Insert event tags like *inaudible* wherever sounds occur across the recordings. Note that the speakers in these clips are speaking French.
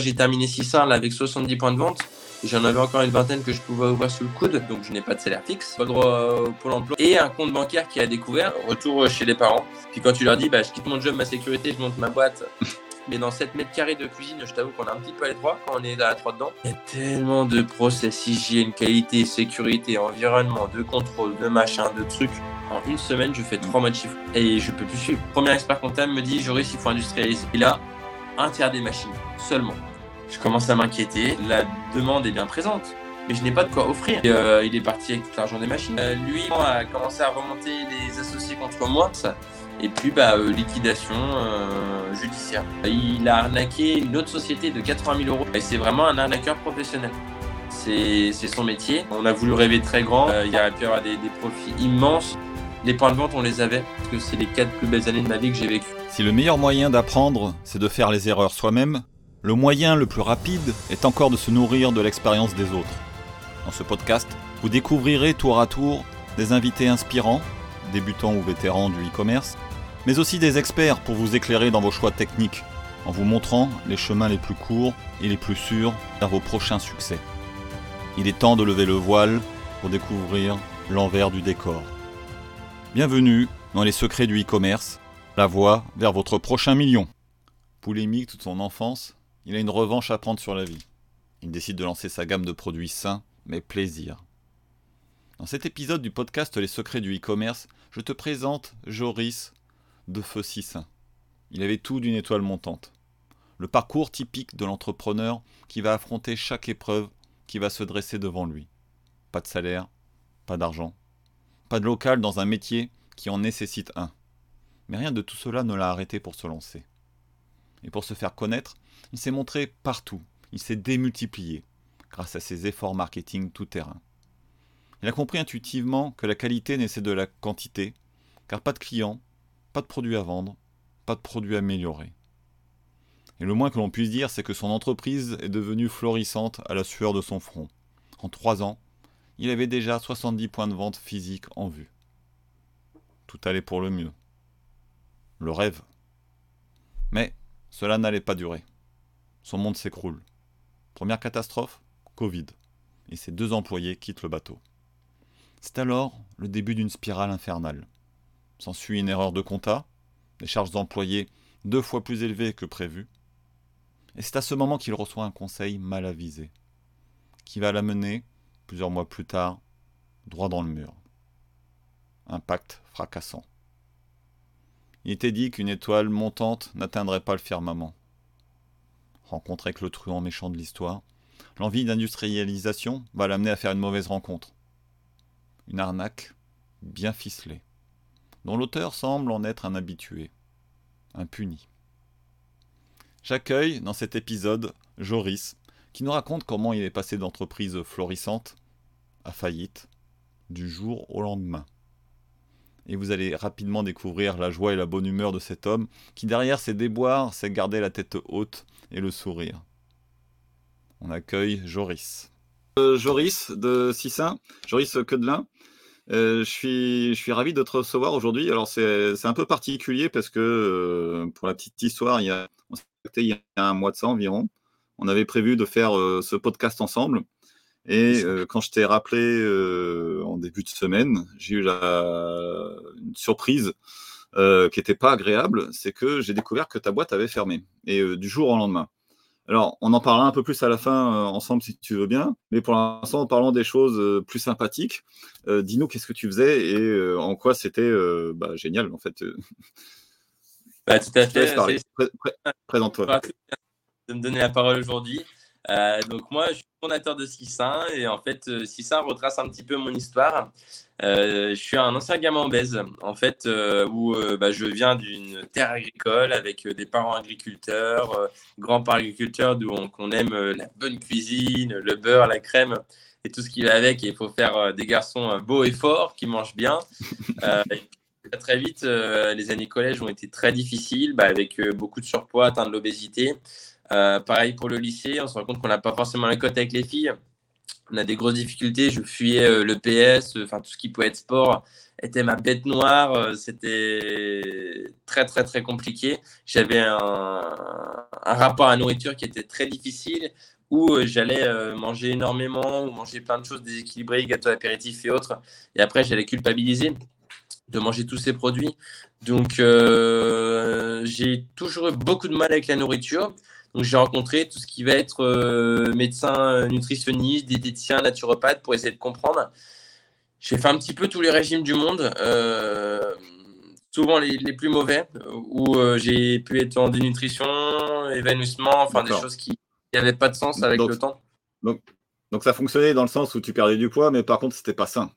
J'ai terminé 600 là avec 70 points de vente. J'en avais encore une vingtaine que je pouvais ouvrir sous le coude, donc je n'ai pas de salaire fixe, pas de droit au Pôle emploi et un compte bancaire qui a découvert, retour chez les parents. Puis quand tu leur dis, bah, je quitte mon job, ma sécurité, je monte ma boîte, *laughs* mais dans 7 mètres carrés de cuisine, je t'avoue qu'on a un petit peu à l'étroit quand on est à 3 dedans. Il y a tellement de process, hygiène, qualité, sécurité, environnement, de contrôle, de machin, de trucs. En une semaine, je fais 3 mois de chiffre et je peux plus suivre. Premier expert comptable me dit, Joris, il faut industrialiser. Et là, un tiers des machines, seulement. Je commence à m'inquiéter. La demande est bien présente, mais je n'ai pas de quoi offrir. Euh, il est parti avec tout l'argent des machines. Euh, lui a commencé à remonter les associés contre moi. Ça. Et puis, bah, euh, liquidation judiciaire. Il a arnaqué une autre société de 80 000 euros. Et c'est vraiment un arnaqueur professionnel. C'est son métier. On a voulu rêver très grand. Il aurait pu avoir des profits immenses. Les points de vente, on les avait, parce que c'est les quatre plus belles années de ma vie que j'ai vécues. Si le meilleur moyen d'apprendre, c'est de faire les erreurs soi-même, le moyen le plus rapide est encore de se nourrir de l'expérience des autres. Dans ce podcast, vous découvrirez tour à tour des invités inspirants, débutants ou vétérans du e-commerce, mais aussi des experts pour vous éclairer dans vos choix techniques, en vous montrant les chemins les plus courts et les plus sûrs vers vos prochains succès. Il est temps de lever le voile pour découvrir l'envers du décor. Bienvenue dans les secrets du e-commerce, la voie vers votre prochain million. Polémique toute son enfance, il a une revanche à prendre sur la vie. Il décide de lancer sa gamme de produits sains, mais plaisir. Dans cet épisode du podcast Les secrets du e-commerce, je te présente Joris de Feu Saint. Il avait tout d'une étoile montante. Le parcours typique de l'entrepreneur qui va affronter chaque épreuve qui va se dresser devant lui. Pas de salaire, pas d'argent, pas de local dans un métier qui en nécessite un. Mais rien de tout cela ne l'a arrêté pour se lancer. Et pour se faire connaître, il s'est montré partout, il s'est démultiplié, grâce à ses efforts marketing tout terrain. Il a compris intuitivement que la qualité naissait de la quantité, car pas de clients, pas de produits à vendre, pas de produits améliorés. Et le moins que l'on puisse dire, c'est que son entreprise est devenue florissante à la sueur de son front. En trois ans, il avait déjà 70 points de vente physiques en vue. Tout allait pour le mieux. Le rêve. Mais cela n'allait pas durer. Son monde s'écroule. Première catastrophe, Covid. Et ses deux employés quittent le bateau. C'est alors le début d'une spirale infernale. S'ensuit une erreur de compta, des charges d'employés deux fois plus élevées que prévu. Et c'est à ce moment qu'il reçoit un conseil mal avisé, qui va l'amener, plusieurs mois plus tard, droit dans le mur. Un pacte fracassant. Il était dit qu'une étoile montante n'atteindrait pas le firmament. Rencontré avec le truand méchant de l'histoire, l'envie d'industrialisation va l'amener à faire une mauvaise rencontre. Une arnaque bien ficelée, dont l'auteur semble en être un habitué, un puni. J'accueille dans cet épisode Joris, qui nous raconte comment il est passé d'entreprise florissante à faillite du jour au lendemain et vous allez rapidement découvrir la joie et la bonne humeur de cet homme qui derrière ses déboires sait garder la tête haute et le sourire. On accueille Joris. Euh, Joris de Sissin, Joris Quedelin. Euh, je, suis, je suis ravi de te recevoir aujourd'hui. Alors c'est un peu particulier parce que euh, pour la petite histoire, il y a, il y a un mois de ça environ. On avait prévu de faire euh, ce podcast ensemble. Et euh, quand je t'ai rappelé euh, en début de semaine, j'ai eu la, une surprise euh, qui n'était pas agréable, c'est que j'ai découvert que ta boîte avait fermé, et euh, du jour au lendemain. Alors, on en parlera un peu plus à la fin euh, ensemble si tu veux bien, mais pour l'instant, en parlant des choses plus sympathiques, dis-nous qu'est-ce que tu faisais et en quoi c'était bah, génial en fait. Bah, tout à fait. Pré pré Présente-toi. De me donner la parole aujourd'hui. Euh, donc moi, je suis fondateur de Sissin et en fait, euh, Sissin retrace un petit peu mon histoire. Euh, je suis un ancien gamin baise, en fait, euh, où bah, je viens d'une terre agricole avec des parents agriculteurs, grands-parents agriculteurs, d'où on, on, aime la bonne cuisine, le beurre, la crème et tout ce qui va avec. Il faut faire des garçons beaux et forts qui mangent bien. *laughs* Et très vite, les années collège ont été très difficiles, bah, avec beaucoup de surpoids, atteindre l'obésité. Euh, pareil pour le lycée, on se rend compte qu'on n'a pas forcément la cote avec les filles. on a des grosses difficultés. Je fuyais le PS, enfin tout ce qui pouvait être sport était ma bête noire. C'était très très très compliqué. J'avais un, un, rapport à la nourriture qui était très difficile où j'allais manger énormément ou manger plein de choses déséquilibrées, gâteaux apéritifs et autres. Et après, j'allais culpabiliser de manger tous ces produits. Donc, euh, j'ai toujours eu beaucoup de mal avec la nourriture. Donc, j'ai rencontré tout ce qui va être euh, médecin nutritionniste, diététicien, naturopathe pour essayer de comprendre. J'ai fait un petit peu tous les régimes du monde, euh, souvent les, les, plus mauvais, où j'ai pu être en dénutrition, évanouissement, enfin des choses qui n'avaient pas de sens avec le temps. Donc, donc, ça fonctionnait dans le sens où tu perdais du poids, mais par contre, c'était pas sain.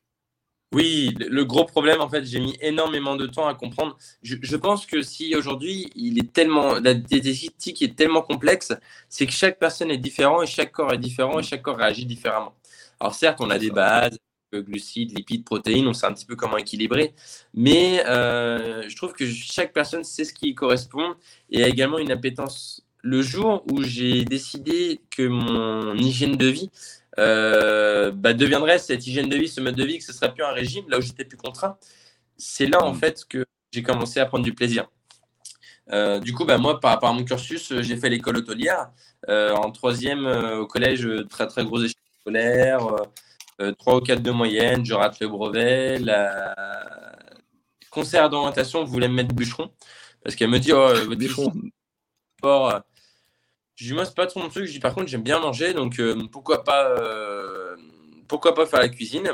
Oui, le gros problème, en fait, j'ai mis énormément de temps à comprendre. Je, pense que si aujourd'hui, il est tellement, la diététique est tellement complexe, c'est que chaque personne est différente et chaque corps est différent et chaque corps réagit différemment. Alors certes, on a des bases, glucides, lipides, protéines, on sait un petit peu comment équilibrer, mais euh, je trouve que chaque personne sait ce qui correspond et a également une appétence. Le jour où j'ai décidé que mon hygiène de vie euh, bah, deviendrait cette hygiène de vie, ce mode de vie, que ce serait plus un régime, là où j'étais plus contraint. C'est là, en mm. fait, que j'ai commencé à prendre du plaisir. Euh, du coup, bah, moi, par rapport à mon cursus, euh, j'ai fait l'école hôtelière. en troisième, au collège, très très gros échec scolaire, 3 ou 4 de moyenne, je rate le brevet. La conseillère d'orientation voulait me mettre bûcheron parce qu'elle me dit oh, bûcheron. Sport, je dis, moi, c'est pas trop mon truc. Je dis, par contre, j'aime bien manger, donc euh, pourquoi, pas, euh, pourquoi pas faire la cuisine?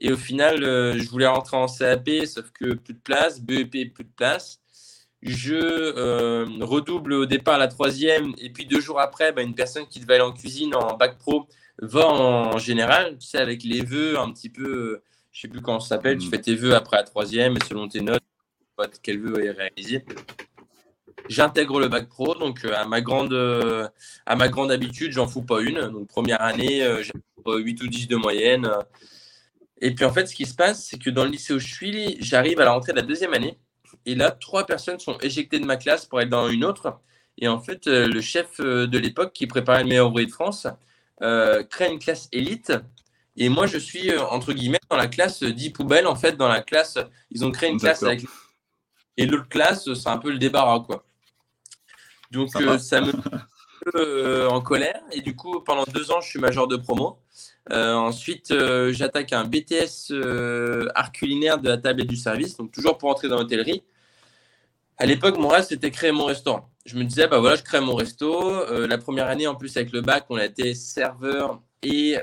Et au final, euh, je voulais rentrer en CAP, sauf que plus de place, BEP, plus de place. Je redouble au départ la troisième, et puis deux jours après, bah, une personne qui devait aller en cuisine en bac pro va en, général, tu sais, avec les vœux un petit peu, je sais plus comment ça s'appelle, tu mmh. fais tes vœux après la troisième, et selon tes notes, quel vœu est réalisé. J'intègre le bac pro, donc euh, à ma grande, euh, à ma grande habitude, j'en fous pas une. Donc première année, euh, j'ai 8 ou 10 de moyenne. Et puis en fait, ce qui se passe, c'est que dans le lycée où je suis, j'arrive à la rentrée de la deuxième année. Et là, trois personnes sont éjectées de ma classe pour être dans une autre. Et en fait, le chef de l'époque qui préparait le meilleur ouvrier de France crée une classe élite. Et moi, je suis, entre guillemets, dans la classe 10 poubelles. En fait, dans la classe, ils ont créé une classe avec. Et l'autre classe, c'est un peu le débarras, quoi. Donc euh, ça me met euh, en colère. Et du coup, pendant deux ans, je suis major de promo. Euh, ensuite, j'attaque un BTS art culinaire de la table et du service, donc toujours pour entrer dans l'hôtellerie. À l'époque, mon rêve, c'était créer mon restaurant. Je me disais, bah voilà, je crée mon resto. la première année, en plus, avec le bac, on a été serveur et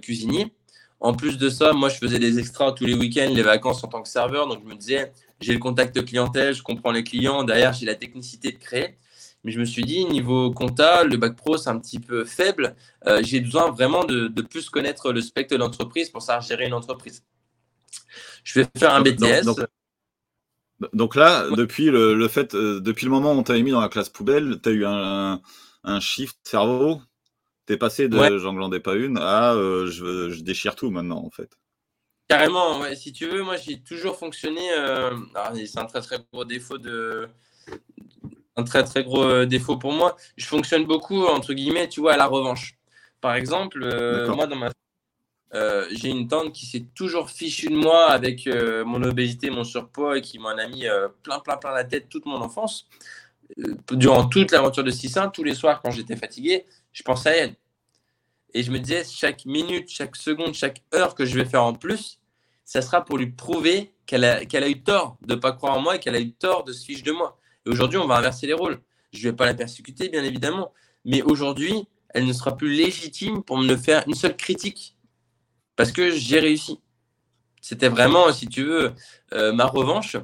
cuisinier. En plus de ça, moi, je faisais des extras tous les week-ends, les vacances en tant que serveur. Donc, je me disais, j'ai le contact clientèle, je comprends les clients. Derrière, j'ai la technicité de créer. Mais je me suis dit, niveau compta, le bac pro, c'est un petit peu faible. Euh, j'ai besoin vraiment de, plus connaître le spectre de l'entreprise pour savoir gérer une entreprise. Je vais faire un BTS. Donc, là, depuis le, fait, euh, depuis le moment où on t'a mis dans la classe poubelle, tu as eu un, un, shift cerveau? Tu es passé de j'en glandais pas une à euh, je, déchire tout maintenant, en fait. Carrément, ouais. si tu veux, moi j'ai toujours fonctionné. c'est un très très gros défaut de, un très très gros euh, défaut pour moi. Je fonctionne beaucoup, entre guillemets, tu vois, à la revanche. Par exemple, euh, moi, dans ma euh, j'ai une tante qui s'est toujours fichue de moi avec mon obésité, mon surpoids et qui m'en a mis plein, plein, plein la tête toute mon enfance. durant toute l'aventure de 6 tous les soirs, quand j'étais fatigué, je pensais à elle. Et je me disais, chaque minute, chaque seconde, chaque heure que je vais faire en plus, ça sera pour lui prouver qu'elle a, qu'elle a eu tort de ne pas croire en moi et qu'elle a eu tort de se fiche de moi. Aujourd'hui, on va inverser les rôles. Je ne vais pas la persécuter, bien évidemment. Mais aujourd'hui, elle ne sera plus légitime pour me faire une seule critique. Parce que j'ai réussi. C'était vraiment, si tu veux, euh, ma revanche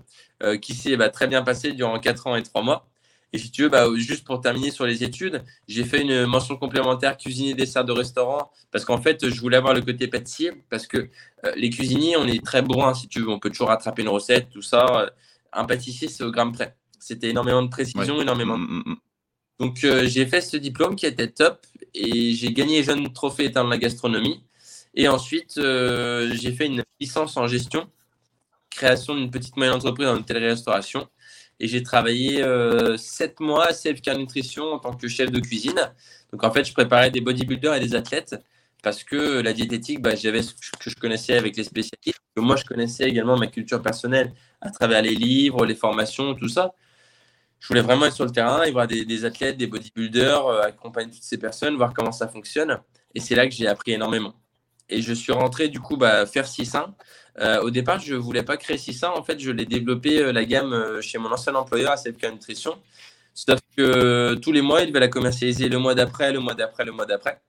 euh, qui s'est bah, très bien passée durant 4 ans et 3 mois. Et si tu veux, bah, juste pour terminer sur les études, j'ai fait une mention complémentaire cuisinier dessert de restaurant parce qu'en fait, je voulais avoir le côté pâtissier parce que euh, les cuisiniers, on est très bourrin si tu veux, on peut toujours rattraper une recette, tout ça. Un pâtissier, c'est au gramme près. C'était énormément de précision, énormément. Mm, mm, mm. Donc, euh, j'ai fait ce diplôme qui était top et j'ai gagné jeune trophée étant de la gastronomie. Et ensuite, euh, j'ai fait une licence en gestion, création d'une petite moyenne entreprise en hôtellerie-restauration. Et j'ai travaillé euh, sept mois à CFK Nutrition en tant que chef de cuisine. Donc, en fait, je préparais des bodybuilders et des athlètes parce que la diététique, bah, j'avais ce que je connaissais avec les spécialistes, que moi je connaissais également ma culture personnelle à travers les livres, les formations, tout ça. Je voulais vraiment être sur le terrain et voir des, athlètes, des bodybuilders, euh, accompagner toutes ces personnes, voir comment ça fonctionne. Et c'est là que j'ai appris énormément. Et je suis rentré du coup bah, faire 600. Euh, au départ, je ne voulais pas créer 600. En fait, je l'ai développé euh, la gamme chez mon ancien employeur à CFK Nutrition. Sauf que tous les mois, il devait la commercialiser le mois d'après, le mois d'après, le mois d'après.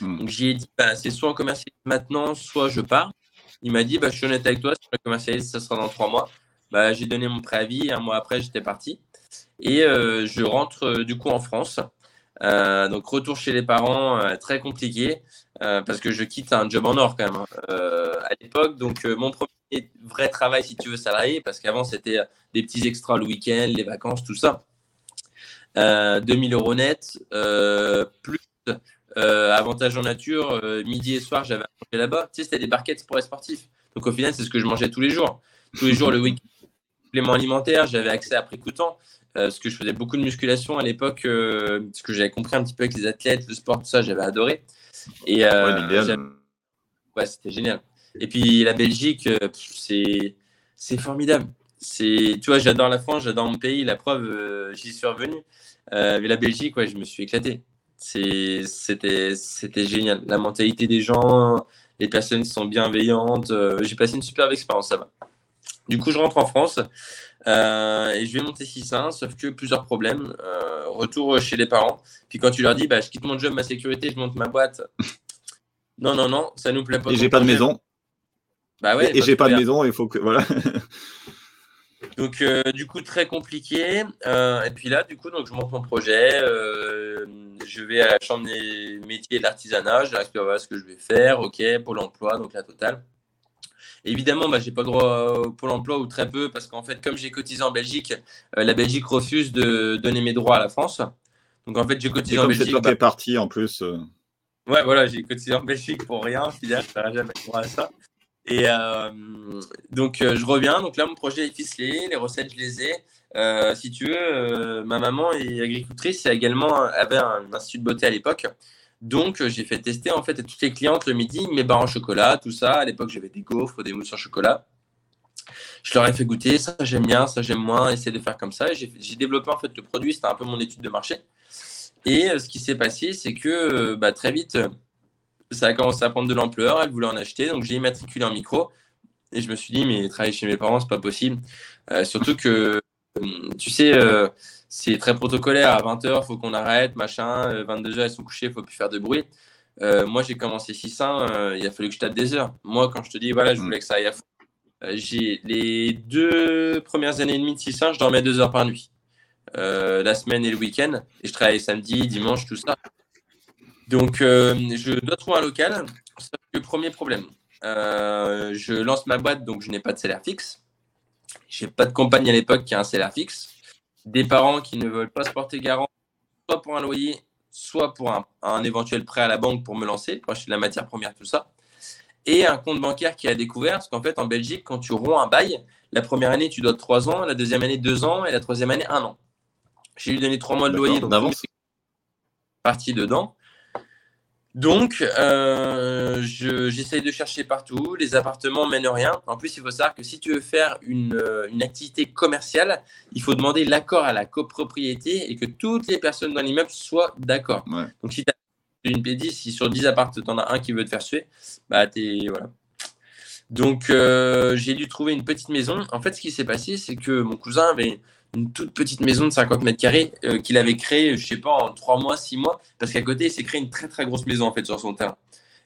Hmm. Donc j'ai dit, bah, c'est soit on commercialise maintenant, soit je pars. Il m'a dit, bah, je suis honnête avec toi, si je commercialise, ça sera dans trois mois. Bah, j'ai donné mon préavis, un mois après, j'étais parti. Et euh, je rentre euh, du coup en France. Euh, donc retour chez les parents, très compliqué, parce que je quitte un job en or quand même hein. à l'époque. Donc mon premier vrai travail, si tu veux, salarié, parce qu'avant c'était des petits extras le week-end, les vacances, tout ça. 2000 euros net, plus avantage en nature, midi et soir, j'avais mangé là-bas. Tu sais, c'était des barquettes pour les sportifs. Donc au final, c'est ce que je mangeais tous les jours. Tous les jours, le week-end, complément alimentaire, j'avais accès à prix coûtant. Euh, parce que je faisais beaucoup de musculation à l'époque, euh, ce que j'avais compris un petit peu avec les athlètes, le sport, tout ça, j'avais adoré. Et euh, ouais, c'était génial. Et puis la Belgique, c'est c'est formidable. C'est, tu vois, j'adore la France, j'adore mon pays. La preuve, j'y suis revenu. mais la Belgique, ouais, je me suis éclaté. C'était c'était génial. La mentalité des gens, les personnes sont bienveillantes. J'ai passé une superbe expérience, ça va. Du coup, je rentre en France. Euh, et je vais monter 6-1, sauf que plusieurs problèmes. Euh, retour chez les parents. Puis quand tu leur dis, bah, je quitte mon job, ma sécurité, je monte ma boîte. Non, non, non, ça nous plaît pas. Et j'ai pas de maison. Bah ouais. Et, j'ai pas de maison, il faut que. Voilà. *laughs* donc, euh, du coup, très compliqué. et puis là, du coup, donc, je monte mon projet. je vais à la chambre des métiers et de l'artisanat. Je leur explique ce que je vais faire. OK, Pôle emploi, donc la totale. Évidemment, bah, je n'ai pas le droit au Pôle emploi ou très peu parce qu'en fait, comme j'ai cotisé en Belgique, euh, la Belgique refuse de donner mes droits à la France. Donc en fait, j'ai cotisé en Belgique. C'est bah... parti en plus. Euh. Ouais, voilà, j'ai cotisé en Belgique pour rien. Finalement, je ne jamais droit à ça. Et euh, donc, je reviens. Donc là, mon projet est ficelé. Les recettes, je les ai. si tu veux, ma maman est agricultrice et également avait un institut de beauté à l'époque. Donc, euh, j'ai fait tester en fait à toutes les clientes le midi mes barres en chocolat, tout ça. À l'époque, j'avais des gaufres, des mousses en chocolat. Je leur ai fait goûter, ça j'aime bien, ça j'aime moins, essayer de faire comme ça. J'ai développé en fait le produit, c'était un peu mon étude de marché. Et euh, ce qui s'est passé, c'est que euh, bah, très vite, ça a commencé à prendre de l'ampleur. Elle voulait en acheter, donc j'ai immatriculé en micro. Et je me suis dit, mais travailler chez mes parents, c'est pas possible. surtout que, tu sais, c'est très protocolaire. À 20h, il faut qu'on arrête, machin. 22h, euh, ils sont couchés, il faut plus faire de bruit. Euh, moi, j'ai commencé 600, euh, il a fallu que je tape des heures. Moi, quand je te dis, voilà, je voulais que ça aille à fond, j'ai les deux premières années et demie de 600, je dormais deux heures par nuit. la semaine et le week-end. Et je travaillais samedi, dimanche, tout ça. Donc, je dois trouver un local. le premier problème. je lance ma boîte, donc je n'ai pas de salaire fixe. J'ai pas de compagnie à l'époque qui a un salaire fixe des parents qui ne veulent pas se porter garant, soit pour un loyer, soit pour un, éventuel prêt à la banque pour me lancer, pour acheter de la matière première, tout ça. Et un compte bancaire qui a découvert, parce qu'en fait, en Belgique, quand tu romps un bail, la première année, tu dois trois ans, la deuxième année, deux ans, et la troisième année, un an. J'ai lui donné trois mois de loyer, donc d'avance. Parti dedans. Donc, euh, j'essaye de chercher partout. Les appartements mènent rien. En plus, il faut savoir que si tu veux faire une, euh, activité commerciale, il faut demander l'accord à la copropriété et que toutes les personnes dans l'immeuble soient d'accord. Donc, si tu as une P10, si sur 10 appartements, tu en as un qui veut te faire suer, bah, t'es. Voilà. Donc, euh, j'ai dû trouver une petite maison. En fait, ce qui s'est passé, c'est que mon cousin avait une toute petite maison de 50 mètres carrés euh, qu'il avait créée, je sais pas, en 3 mois, 6 mois, parce qu'à côté, il s'est créé une très très grosse maison en fait sur son terrain.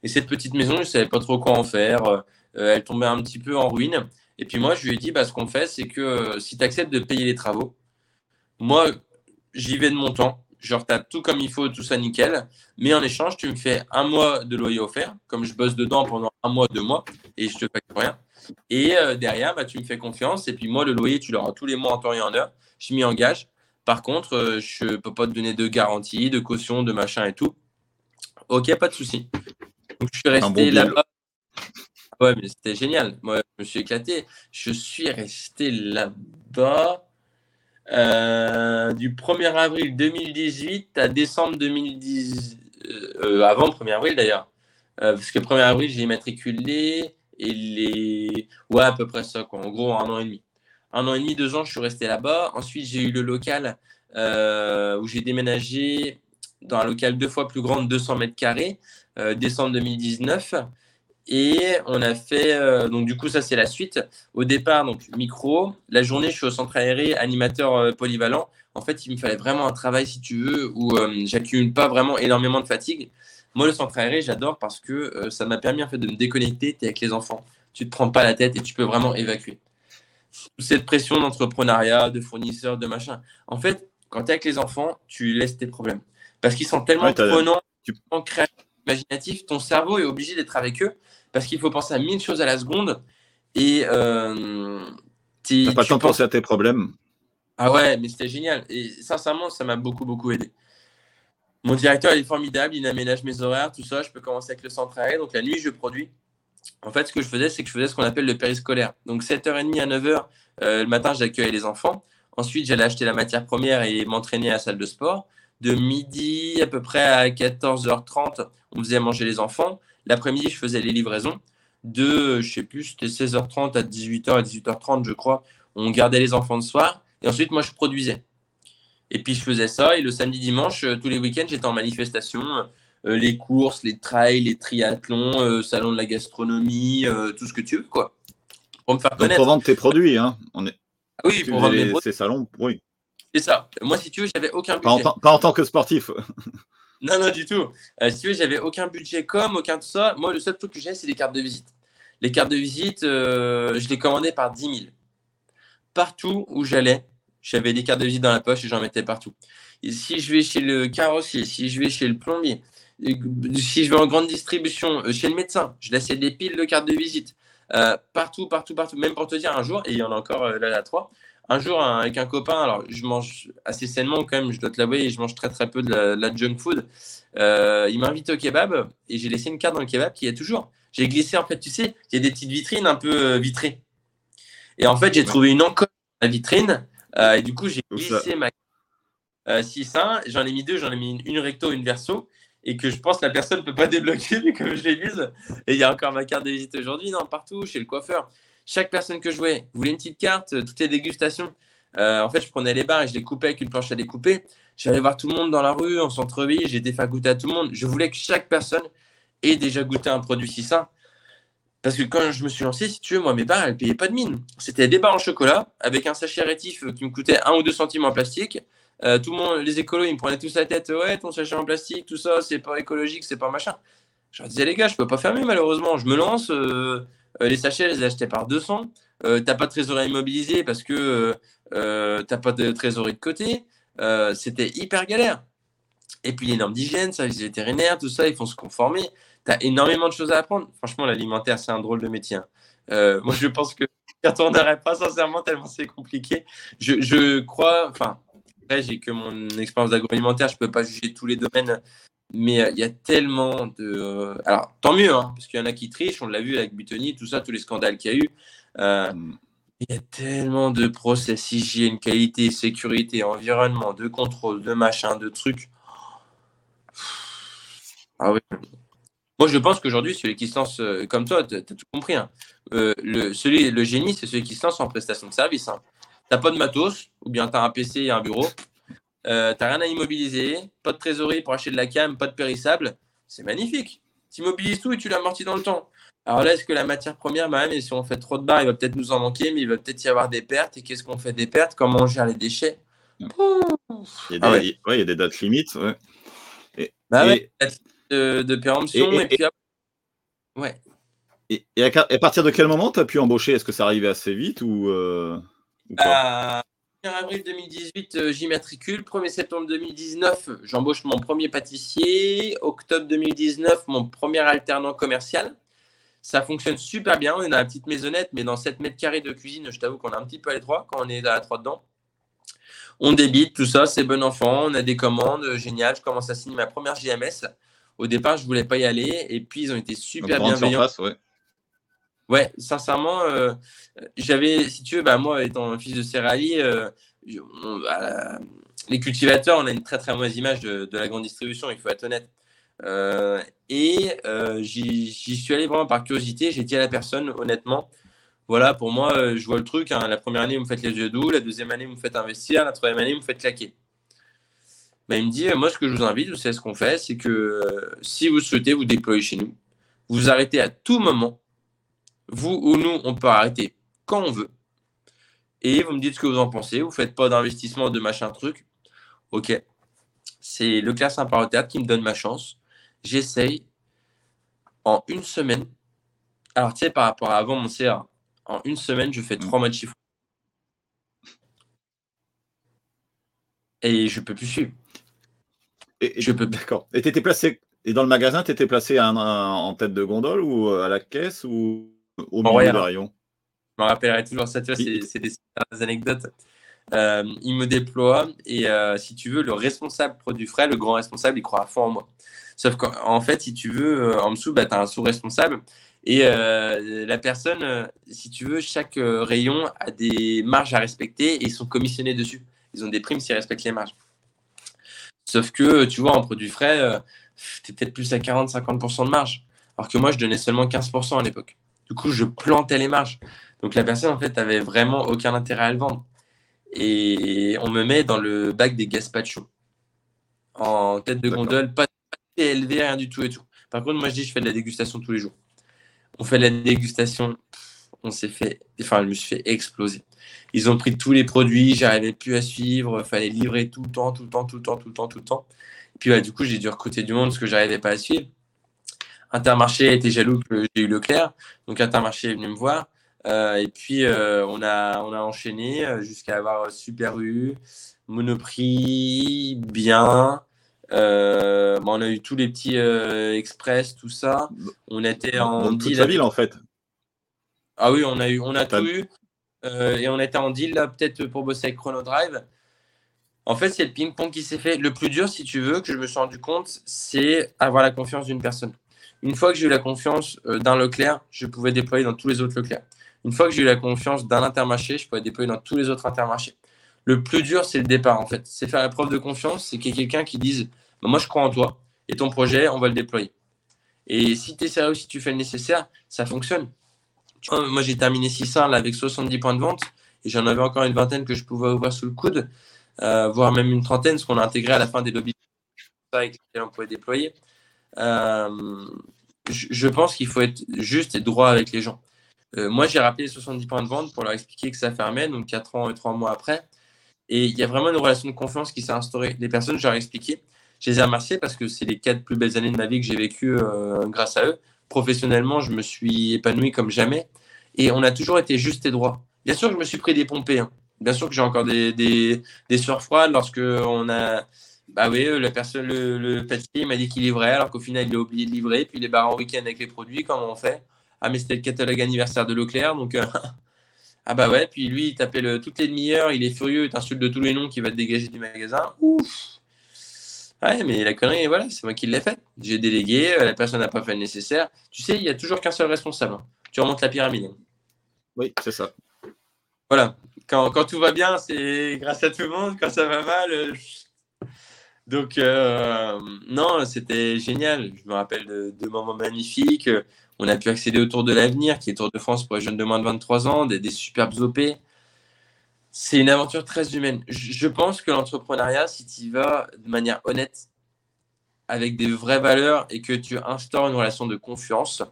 Et cette petite maison, je ne savais pas trop quoi en faire. Euh, elle tombait un petit peu en ruine. Et puis moi, je lui ai dit, bah, ce qu'on fait, c'est que euh, si tu acceptes de payer les travaux, moi, j'y vais de mon temps. Je retape tout comme il faut, tout ça nickel. Mais en échange, tu me fais un mois de loyer offert, comme je bosse dedans pendant un mois, deux mois, et je te facture rien. Et euh, derrière, bah, tu me fais confiance. Et puis moi, le loyer, tu l'auras tous les mois en temps et en heure. Je m'y engage. Par contre, euh, je ne peux pas te donner de garantie, de caution, de machin et tout. Ok, pas de souci. Donc, je suis resté là-bas. Ouais, mais c'était génial. Moi, je me suis éclaté. Je suis resté là-bas euh, du 1er avril 2018 à décembre 2010. avant le 1er avril d'ailleurs. parce que 1er avril, j'ai immatriculé et les. Ouais, à peu près ça, quoi. En gros, un an et demi. Un an et demi, deux ans, je suis resté là-bas. Ensuite, j'ai eu le local où j'ai déménagé dans un local deux fois plus grand de 200 mètres carrés, décembre 2019. Et on a fait, euh, donc du coup, ça c'est la suite. Au départ, donc micro. La journée, je suis au centre aéré, animateur euh, polyvalent. En fait, il me fallait vraiment un travail, si tu veux, où euh, j'accumule pas vraiment énormément de fatigue. Moi, le centre aéré, j'adore parce que ça m'a permis en fait de me déconnecter. Tu es avec les enfants, tu te prends pas la tête et tu peux vraiment évacuer. Cette pression d'entrepreneuriat, de fournisseurs, de machin. En fait, quand tu es avec les enfants, tu laisses tes problèmes parce qu'ils sont tellement prenants, tellement créatifs, imaginatifs. Ton cerveau est obligé d'être avec eux parce qu'il faut penser à mille choses à la seconde. Et euh, tu n'as pas le temps de penser à tes problèmes. Ah ouais, mais c'était génial. Et sincèrement, ça m'a beaucoup, beaucoup aidé. Mon directeur, est formidable. Il aménage mes horaires, tout ça. Je peux commencer avec le centre aéré. Donc la nuit, je produis. En fait, ce que je faisais, c'est que je faisais ce qu'on appelle le périscolaire. Donc 7h30 à 9h, euh, le matin, j'accueillais les enfants. Ensuite, j'allais acheter la matière première et m'entraîner à la salle de sport. De midi à peu près à 14h30, on faisait manger les enfants. L'après-midi, je faisais les livraisons. De, je sais plus, c'était 16h30 à 18h à 18h30, je crois. On gardait les enfants le soir. Et ensuite, moi, je produisais. Et puis, je faisais ça. Et le samedi, dimanche, euh, tous les week-ends, j'étais en manifestation. Euh, les courses, les trails, les triathlons, euh, salon de la gastronomie, tout ce que tu veux, quoi. Pour me faire connaître. pour vendre tes produits, hein. On est... Ah oui, pour vendre les, ces salons, oui. C'est ça. Moi, si tu veux, j'avais aucun budget. pas en tant que sportif. *laughs* Non, non, du tout. Si tu veux, j'avais aucun budget com, aucun de ça. Moi, le seul truc que j'ai, c'est les cartes de visite. Les cartes de visite, je les commandais par 10 000. Partout où j'allais, j'avais des cartes de visite dans la poche et j'en mettais partout. Et si je vais chez le carrossier, si je vais chez le plombier, si je vais en grande distribution, euh, chez le médecin, je laissais des piles de cartes de visite. partout, partout, partout. Même pour te dire, un jour, et il y en a encore là, à trois, un jour avec un copain, alors je mange assez sainement quand même, je dois te l'avouer, je mange très très peu de la, junk food. Euh, il m'a invité au kebab et j'ai laissé une carte dans le kebab qui est toujours. J'ai glissé en fait, tu sais, il y a des petites vitrines un peu euh, vitrées. Et en fait, j'ai trouvé une encoche dans la vitrine euh, et du coup, j'ai glissé ma carte. si ça, j'en ai mis deux, j'en ai mis une, recto, une verso et que je pense que la personne ne peut pas débloquer vu que je l'ai mise. Et il y a encore ma carte de visite aujourd'hui, non, partout, chez le coiffeur chaque personne que je jouais voulait une petite carte, euh, toutes les dégustations? Euh, en fait, je prenais les barres et je les coupais avec une planche à découper. J'allais voir tout le monde dans la rue, en centre-ville, j'ai fait goûter à tout le monde. Je voulais que chaque personne ait déjà goûté un produit si sain. Parce que quand je me suis lancé, si tu veux, moi, mes barres, elles payaient pas de mine. C'était des barres en chocolat avec un sachet rétif qui me coûtait 1 ou 2 centimes en plastique. Euh, tout le monde, les écolos, ils me prenaient tous la tête. Ouais, ton sachet en plastique, tout ça, c'est pas écologique, c'est pas machin. Je leur disais, les gars, je peux pas fermer malheureusement. Je me lance. Euh, les sachets, je les achetais par 200. Euh, tu n'as pas de trésorerie immobilisée parce que euh, n'as pas de trésorerie de côté. C'était hyper galère. Et puis les normes d'hygiène, services vétérinaires, tout ça, ils font se conformer. Tu as énormément de choses à apprendre. Franchement, l'alimentaire, c'est un drôle de métier. Hein. moi, je pense que je ne retournerai pas sincèrement tellement c'est compliqué. Je, je crois, enfin, après, j'ai que mon expérience d'agroalimentaire, je ne peux pas juger tous les domaines mais euh, il y a tellement de. Euh, alors, tant mieux, hein, parce qu'il y en a qui trichent, on l'a vu avec Butoni, tout ça, tous les scandales qu'il y a eu. Euh, mm. Il y a tellement de process, hygiène, qualité, sécurité, environnement, de contrôle, de machin, de trucs. Ah oui. Moi, je pense qu'aujourd'hui, celui qui se lance comme toi, tu as tout compris. Hein. le, celui, le génie, c'est celui qui se lance en prestation de service. Hein. Tu n'as pas de matos, ou bien tu as un PC et un bureau, euh, t'as rien à immobiliser, pas de trésorerie pour acheter de la cam, pas de périssable, c'est magnifique. Tu immobilises tout et tu l'amortis dans le temps. Alors là, est-ce que la matière première, même, et si on fait trop de barres, il va peut-être nous en manquer, mais il va peut-être y avoir des pertes. Et qu'est-ce qu'on fait des pertes? Comment on gère les déchets? Il y, a des, ah il y a des dates limites. Ouais. Et, bah de, de, péremption. Et, puis, ouais. Et, à, partir de quel moment tu as pu embaucher? Est-ce que ça arrivait assez vite ou, euh, ou pas? Euh, 1er avril 2018, euh, j'immatricule. 1er septembre 2019, j'embauche mon premier pâtissier. Octobre 2019, mon premier alternant commercial. Ça fonctionne super bien. On est dans la petite maisonnette, mais dans 7 mètres carrés de cuisine, je t'avoue qu'on a un petit peu à l'étroit quand on est à l'étroit dedans. On débite, tout ça, c'est bon enfant. On a des commandes, euh, génial. Je commence à signer ma première JMS. Au départ, je ne voulais pas y aller. Et puis, ils ont été super bienveillants. ouais. Ouais, sincèrement, euh, j'avais, si tu veux, bah, moi, étant fils de céréalier, euh, bah, les cultivateurs, on a une très très mauvaise image de, la grande distribution, il faut être honnête. et j'y suis allé vraiment par curiosité. J'ai dit à la personne, honnêtement, voilà, pour moi, je vois le truc. Hein. la première année, vous me faites les yeux doux. La deuxième année, vous me faites investir. La troisième année, vous me faites claquer. Ben, il me dit, moi, ce que je vous invite, vous savez ce qu'on fait, c'est que si vous souhaitez vous déployer chez nous, vous arrêtez à tout moment. Vous ou nous, on peut arrêter quand on veut. Et vous me dites ce que vous en pensez. Vous ne faites pas d'investissement de machin truc. Ok. C'est le classe au théâtre qui me donne ma chance. J'essaye en une semaine. Alors, tu sais, par rapport à avant mon CA, en une semaine, je fais trois mois de chiffre. Et je peux plus suivre. Et, je peux. *laughs* D'accord. Et étais placé. Et dans le magasin, tu étais placé en tête de gondole ou à la caisse ou au milieu de rayon? Je me rappellerai toujours ça, c'est des, anecdotes. Euh, il me déploie et euh, si tu veux, le responsable produit frais, le grand responsable, il croit à fond en moi. Sauf qu'en fait, si tu veux, euh, en dessous, bah, tu as un sous-responsable et la personne, si tu veux, chaque rayon a des marges à respecter et ils sont commissionnés dessus. Ils ont des primes s'ils respectent les marges. Sauf que, tu vois, en produit frais, tu es peut-être plus à 40-50% de marge. Alors que moi, je donnais seulement 15% à l'époque. Du coup, je plantais les marges. Donc la personne, en fait, avait vraiment aucun intérêt à le vendre. Et on me met dans le bac des gazpacho. En tête de gondole, pas élevé, rien du tout et tout. Par contre, moi, je dis, je fais de la dégustation tous les jours. On fait de la dégustation, on s'est fait, enfin, je me suis fait exploser. Ils ont pris tous les produits, j'arrivais plus à suivre, il fallait livrer tout le temps, tout le temps, tout le temps, tout le temps, tout le temps. Et puis, du coup, j'ai dû recruter du monde parce que j'arrivais pas à suivre. Intermarché était jaloux que j'ai eu Leclerc. Donc Intermarché est venu me voir. Euh, et puis euh, on, a, on a enchaîné euh, jusqu'à avoir Super U, Monoprix, Bien. on a eu tous les petits express, tout ça. On était en deal. la ville en fait. Ah oui, on a eu, on a tout eu. et on était en deal là, peut-être pour bosser avec Chrono Drive. En fait, c'est le ping-pong qui s'est fait. Le plus dur, si tu veux, que je me suis rendu compte, c'est avoir la confiance d'une personne. Une fois que j'ai eu la confiance euh, d'un Leclerc, je pouvais déployer dans tous les autres Leclerc. Une fois que j'ai eu la confiance d'un intermarché, je pouvais déployer dans tous les autres intermarchés. Le plus dur, c'est le départ, en fait. C'est faire la preuve de confiance, c'est qu'il y ait quelqu'un qui dise bah, Moi, je crois en toi, et ton projet, on va le déployer. Et si tu es sérieux, si tu fais le nécessaire, ça fonctionne. Moi, j'ai terminé 600 là, avec 70 points de vente, et j'en avais encore une vingtaine que je pouvais ouvrir sous le coude, euh, voire même une trentaine, ce qu'on a intégré à la fin des lobbies avec lesquels on pouvait déployer. Euh, je pense qu'il faut être juste et droit avec les gens. Euh, moi, j'ai rappelé les 70 points de vente pour leur expliquer que ça fermait, donc 4 ans et 3 mois après. Et il y a vraiment une relation de confiance qui s'est instaurée. Les personnes, je leur ai expliqué, je les ai remerciées parce que c'est les 4 plus belles années de ma vie que j'ai vécues grâce à eux. Professionnellement, je me suis épanoui comme jamais. Et on a toujours été juste et droit. Bien sûr que je me suis pris des pompées. Hein. Bien sûr que j'ai encore des, des, froides lorsque on a bah oui, la personne, le, le m'a dit qu'il livrait, alors qu'au final, il a oublié de livrer. Puis il est barré en week-end avec les produits. Comment on fait? Ah, mais c'était le catalogue anniversaire de Leclerc. Donc, euh, *laughs* ah bah ouais. Puis lui, il t'appelle toutes les demi-heures. Il est furieux. Il t'insulte de tous les noms qui va te dégager du magasin. Ouf Ouais, mais la connerie, voilà, c'est moi qui l'ai faite. J'ai délégué. Euh, la personne n'a pas fait le nécessaire. Tu sais, il n'y a toujours qu'un seul responsable. Tu remontes la pyramide. Oui, c'est ça. Voilà. Quand, quand, tout va bien, c'est grâce à tout le monde. Quand ça va mal, euh, donc, euh, non, c'était génial. Je me rappelle de, moments magnifiques. On a pu accéder au Tour de l'Avenir, qui est Tour de France pour les jeunes de moins de 23 ans, des, superbes OP. C'est une aventure très humaine. Je, pense que l'entrepreneuriat, si tu y vas de manière honnête, avec des vraies valeurs et que tu instaures une relation de confiance,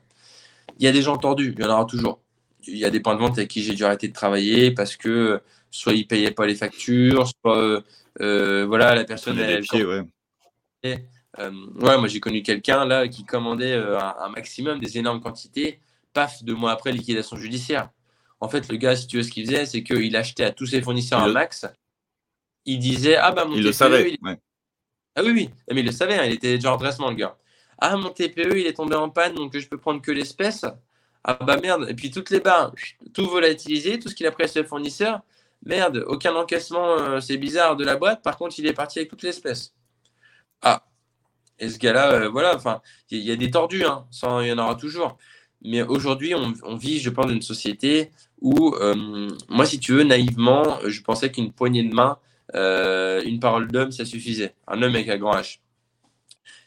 il y a des gens tordus, il y en aura toujours. Il y a des points de vente avec qui j'ai dû arrêter de travailler parce que soit ils payaient pas les factures, soit euh, euh, voilà, la personne. Elle, ouais. Euh, ouais, moi j'ai connu quelqu'un là qui commandait un, maximum, des énormes quantités, paf, deux mois après liquidation judiciaire. En fait, le gars, si tu veux, ce qu'il faisait, c'est qu'il achetait à tous ses fournisseurs un max. Il disait Ah bah mon il le savait. Ah oui, oui, mais il le savait, hein, il était déjà en dressement, le gars. Ah, mon TPE, il est tombé en panne, donc je peux prendre que l'espèce. Ah bah merde. Et puis toutes les barres, tout volatilisé, tout ce qu'il a pris à ses fournisseurs, Merde, aucun encaissement, euh, c'est bizarre de la boîte. Par contre, il est parti avec toute l'espèce. Ah, et ce gars-là, euh, voilà, enfin, il y, a des tordus, hein, il y en aura toujours. Mais aujourd'hui, on, vit, je pense, dans une société où, euh, moi, si tu veux, naïvement, je pensais qu'une poignée de main, une parole d'homme, ça suffisait. Un homme avec un grand H.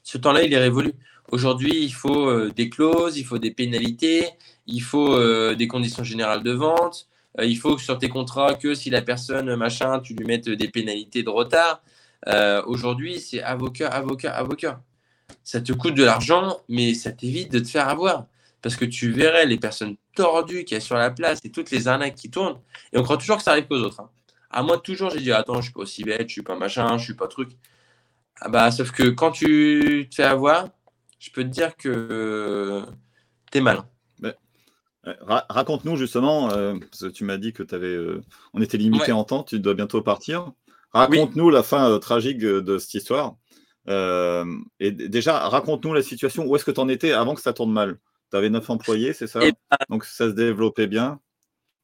Ce temps-là, il est révolu. Aujourd'hui, il faut euh, des clauses, il faut des pénalités, il faut euh, des conditions générales de vente, euh, il faut sur tes contrats que si la personne, machin, tu lui mettes des pénalités de retard. Aujourd'hui, c'est avocat, avocat, avocat. Ça te coûte de l'argent, mais ça t'évite de te faire avoir. Parce que tu verrais les personnes tordues qu'il y a sur la place et toutes les arnaques qui tournent. Et on croit toujours que ça arrive qu'aux autres. Hein. À moi, toujours, j'ai dit Attends, je suis pas aussi bête, je suis pas machin, je suis pas truc. Ah bah, sauf que quand tu te fais avoir, je peux te dire que tu es malin. Raconte-nous justement, euh, parce que tu m'as dit que avais, euh, on était limité en temps, tu dois bientôt partir. Raconte-nous la fin euh, tragique de cette histoire. et déjà, raconte-nous la situation. Où est-ce que tu en étais avant que ça tourne mal? Tu avais neuf employés, c'est ça ben, Donc ça se développait bien.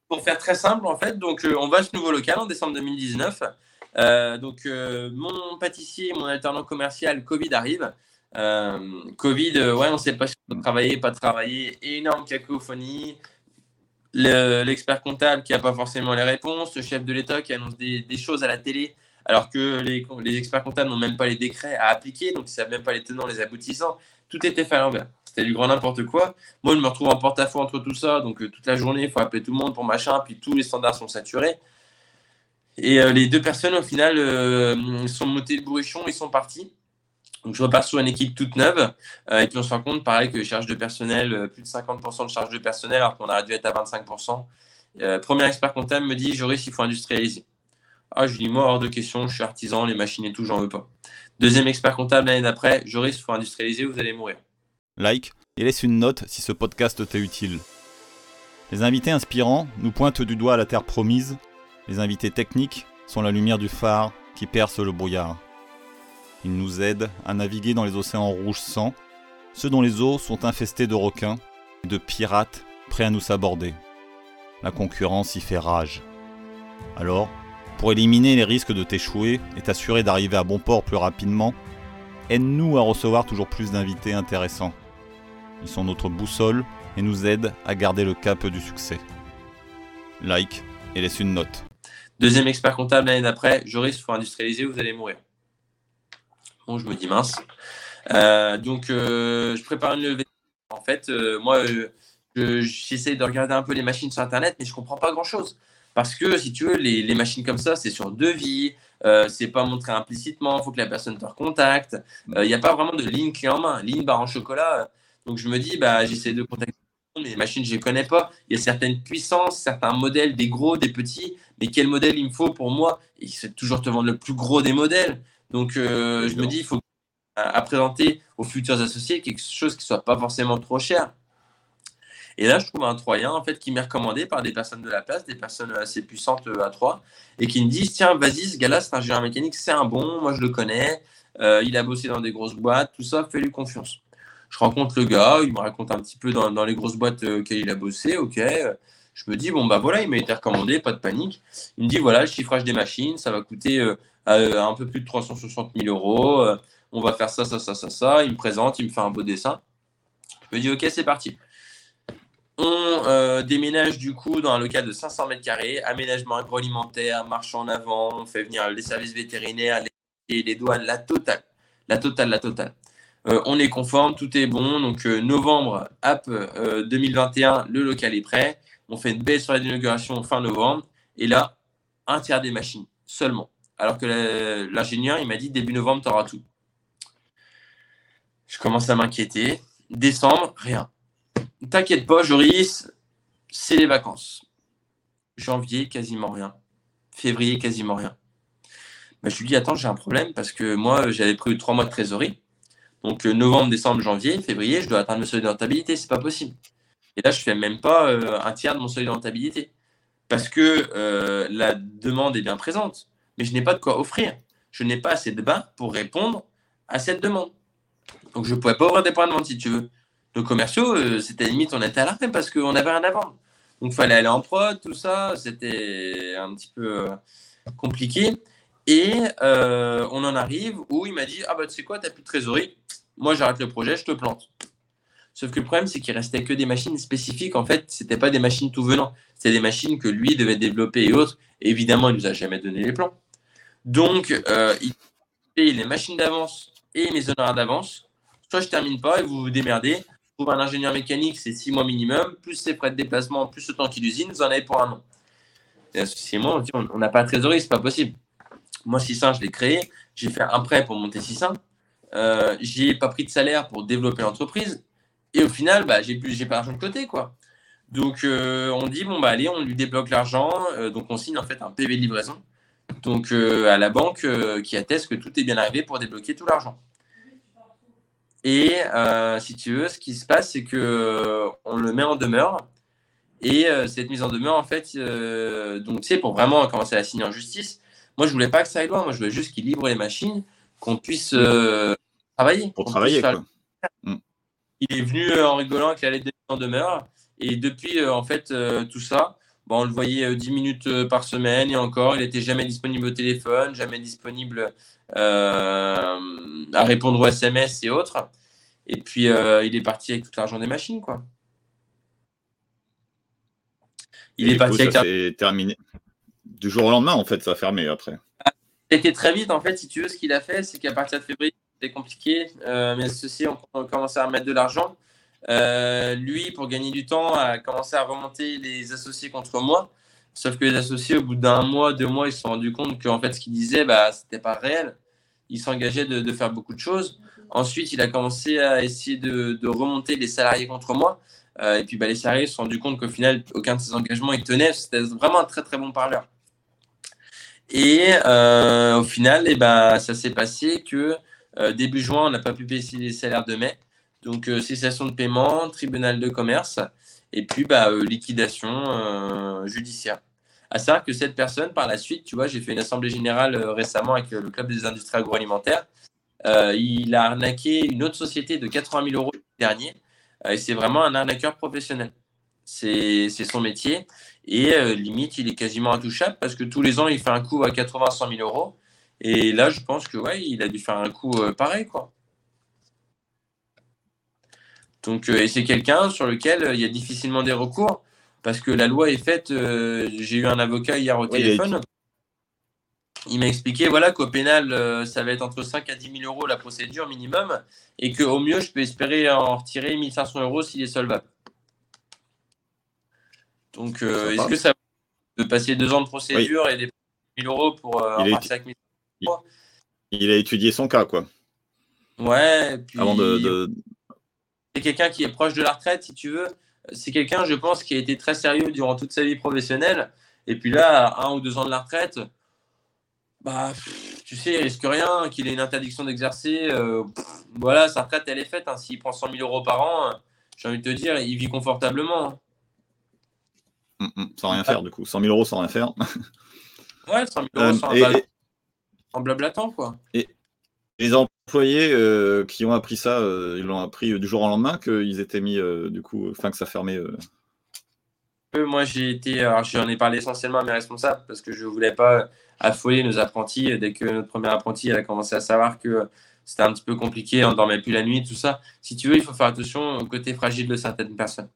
Pour faire très simple, en fait, donc on va à ce nouveau local en décembre 2019. donc mon pâtissier, mon alternant commercial, Covid arrive. Euh, Covid, euh, ouais, on ne sait pas si on travailler, pas travailler, énorme cacophonie. L'expert comptable qui n'a pas forcément les réponses, le chef de l'État qui annonce des, choses à la télé alors que les, les experts comptables n'ont même pas les décrets à appliquer, donc ils ne savent même pas les tenants, les aboutissants. Tout était fait à l'envers. C'était du grand n'importe quoi. Moi, je me retrouve en porte-à-faux entre tout ça, donc euh, toute la journée, il faut appeler tout le monde pour machin, puis tous les standards sont saturés. Et les deux personnes, au final, sont montées le bourrichon, ils sont partis. Donc, je repars sur une équipe toute neuve. Euh, et puis, on se rend compte, pareil, que charge de personnel, euh, plus de 50% de charge de personnel, alors qu'on aurait dû être à 25%. Euh, premier expert comptable me dit Joris, il faut industrialiser. Ah, je lui dis Moi, hors de question, je suis artisan, les machines et tout, j'en veux pas. Deuxième expert comptable l'année d'après Joris, il faut industrialiser, vous allez mourir. Like et laisse une note si ce podcast t'est utile. Les invités inspirants nous pointent du doigt à la terre promise. Les invités techniques sont la lumière du phare qui perce le brouillard. Ils nous aident à naviguer dans les océans rouges sans, ceux dont les eaux sont infestées de requins et de pirates prêts à nous saborder. La concurrence y fait rage. Alors, pour éliminer les risques de t'échouer et t'assurer d'arriver à bon port plus rapidement, aide-nous à recevoir toujours plus d'invités intéressants. Ils sont notre boussole et nous aident à garder le cap du succès. Like et laisse une note. Deuxième expert comptable l'année d'après, Joris, il faut industrialiser, vous allez mourir je me dis mince. Euh, donc, euh, je prépare une levée. En fait, euh, moi, j'essaie de regarder un peu les machines sur Internet, mais je comprends pas grand-chose. Parce que, si tu veux, les, machines comme ça, c'est sur devis, c'est pas montré implicitement, il faut que la personne te recontacte. Il n'y a pas vraiment de ligne clé en main, ligne barre en chocolat. Donc, je me dis, bah, j'essaie de contacter mais les machines, je ne les connais pas. Il y a certaines puissances, certains modèles, des gros, des petits. Mais quel modèle il me faut pour moi? Il faut toujours te vendre le plus gros des modèles. Donc, euh, je me dis, il faut à, présenter aux futurs associés quelque chose qui ne soit pas forcément trop cher. Et là, je trouve un Troyen en fait qui m'est recommandé par des personnes de la place, des personnes assez puissantes euh, à Troyes, et qui me disent tiens, vas-y, ce gars-là, c'est un ingénieur mécanique, c'est un bon, moi je le connais, euh, il a bossé dans des grosses boîtes, tout ça, fais-lui confiance. Je rencontre le gars, il me raconte un petit peu dans, les grosses boîtes auxquelles il a bossé, ok. Je me dis bon bah voilà, il m'a été recommandé, pas de panique. Il me dit voilà, le chiffrage des machines, ça va coûter euh, un peu plus de 360 000 euros. Euh, on va faire ça, ça, ça, ça, ça. Il me présente, il me fait un beau dessin. Je me dis, ok, c'est parti. On euh, déménage du coup dans un local de 500 mètres carrés, aménagement agroalimentaire, marche en avant, on fait venir les services vétérinaires, les, les douanes, la totale. La totale, la totale. On est conforme, tout est bon. Donc novembre, app 2021, le local est prêt. On fait une baisse sur l'inauguration fin novembre. Et là, un tiers des machines seulement. Alors que l'ingénieur, il m'a dit début novembre, tu auras tout. Je commence à m'inquiéter. Décembre, rien. T'inquiète pas, Joris, c'est les vacances. Janvier, quasiment rien. Février, quasiment rien. Bah, je lui dis, attends, j'ai un problème parce que moi, j'avais prévu trois mois de trésorerie. Donc, euh, novembre, décembre, janvier, février, je dois atteindre le seuil de rentabilité. C'est pas possible. Et là, je fais même pas euh, un tiers de mon seuil de rentabilité. Parce que euh, la demande est bien présente mais je n'ai pas de quoi offrir. Je n'ai pas assez de bains pour répondre à cette demande. Donc je ne pouvais pas ouvrir des points de vente si tu veux. Nos commerciaux, euh, c'était limite, on était à l'arrêt parce qu'on n'avait rien à vendre. Donc il fallait aller en prod, tout ça, c'était un petit peu compliqué. Et euh, on en arrive où il m'a dit Ah bah tu sais quoi, tu n'as plus de trésorerie, moi j'arrête le projet, je te plante. Sauf que le problème, c'est qu'il restait que des machines spécifiques. En fait, ce n'était pas des machines tout venant. C'était des machines que lui devait développer et autres. évidemment, il nous a jamais donné les plans. Donc, euh, il paye les machines d'avance et mes honoraires d'avance soit je termine pas et vous vous démerdez. Trouve un ingénieur mécanique, c'est six mois minimum, plus ses frais de déplacement, plus le temps qu'il usine, vous en avez pour un an. Et moi, on n'a pas de trésorerie, c'est pas possible. Moi, 600, je l'ai créé, j'ai fait un prêt pour monter 600. Euh, j'ai pas pris de salaire pour développer l'entreprise. Et au final, bah, j'ai plus, j'ai pas d'argent de côté, quoi. Donc, euh, on dit, bon, bah, allez, on lui débloque l'argent. Euh, donc, on signe en fait un PV de livraison. Donc, euh, à la banque qui atteste que tout est bien arrivé pour débloquer tout l'argent. Et si tu veux, ce qui se passe, c'est que on le met en demeure. Et cette mise en demeure, en fait, donc, sais, pour vraiment commencer à signer en justice, moi, je voulais pas que ça aille loin. Moi, je voulais juste qu'il livre les machines, qu'on puisse travailler. Pour travailler, quoi. Mm. Il est venu en rigolant qu'il allait en demeure. Et depuis, euh, en fait, euh, tout ça, bon, on le voyait 10 euh, minutes par semaine et encore, il n'était jamais disponible au téléphone, jamais disponible à répondre aux SMS et autres. Et puis, il est parti avec tout l'argent des machines, quoi. Il est parti avec. Ça terminé. Du jour au lendemain, en fait, ça a fermé après. C'était très vite, en fait, si tu veux, ce qu'il a fait, c'est qu'à partir de février, c'était compliqué. mais ceci, on, on commencé à mettre de l'argent. Euh, lui, pour gagner du temps, a commencé à remonter les associés contre moi. Sauf que les associés, au bout d'un mois, deux mois, ils se sont rendus compte qu'en fait, ce qu'il disait, bah, c'était pas réel. Il s'engageait de, faire beaucoup de choses. Ensuite, il a commencé à essayer de, remonter les salariés contre moi. Euh, et puis, bah, les salariés se sont rendus compte qu'au final, aucun de ses engagements il tenait. C'était vraiment un très, très bon parleur. Et euh, au final, eh bah, ça s'est passé que début juin, on n'a pas pu payer les salaires de mai. Donc, euh, cessation de paiement, tribunal de commerce, et puis bah, euh, liquidation euh, judiciaire. À savoir que cette personne, par la suite, tu vois, j'ai fait une assemblée générale récemment avec le Club des industries agroalimentaires. il a arnaqué une autre société de 80 000 euros dernier. et c'est vraiment un arnaqueur professionnel. C'est son métier. Et limite, il est quasiment intouchable parce que tous les ans, il fait un coup à 80-100 000 euros. Et là, je pense que ouais, il a dû faire un coup pareil, quoi. Donc, euh, et c'est quelqu'un sur lequel euh, il y a difficilement des recours parce que la loi est faite. Euh, j'ai eu un avocat hier au téléphone. Il m'a expliqué voilà, qu'au pénal, ça va être entre 5 à 10 000 euros la procédure minimum et qu'au mieux, je peux espérer en retirer 1500 euros s'il est solvable. Donc, est-ce que ça de passer deux ans de procédure et des 1000 euros pour il, a il, a étudié son cas, quoi. Ouais. Puis... Avant de, c'est quelqu'un qui est proche de la retraite, si tu veux. C'est quelqu'un, je pense, qui a été très sérieux durant toute sa vie professionnelle. Et puis là, à un ou deux ans de la retraite, bah, tu sais, il risque rien, qu'il ait une interdiction d'exercer. Euh, voilà, sa retraite, elle est faite. Hein. S'il prend 100 000 euros par an, j'ai envie de te dire, il vit confortablement. Hum, hum, sans rien faire, du coup. 100 000 euros sans rien faire. ouais, 100 000 euros euh, sans, et, en blablatant, quoi. Et, les employés euh, qui ont appris ça, euh, ils l'ont appris du jour au lendemain qu'ils étaient mis, euh, du coup, enfin que ça fermait. Moi, j'ai été, alors j'en ai parlé essentiellement à mes responsables parce que je ne voulais pas affoler nos apprentis dès que notre premier apprenti a commencé à savoir que c'était un petit peu compliqué, on ne dormait plus la nuit, tout ça. Si tu veux, il faut faire attention au côté fragile de certaines personnes.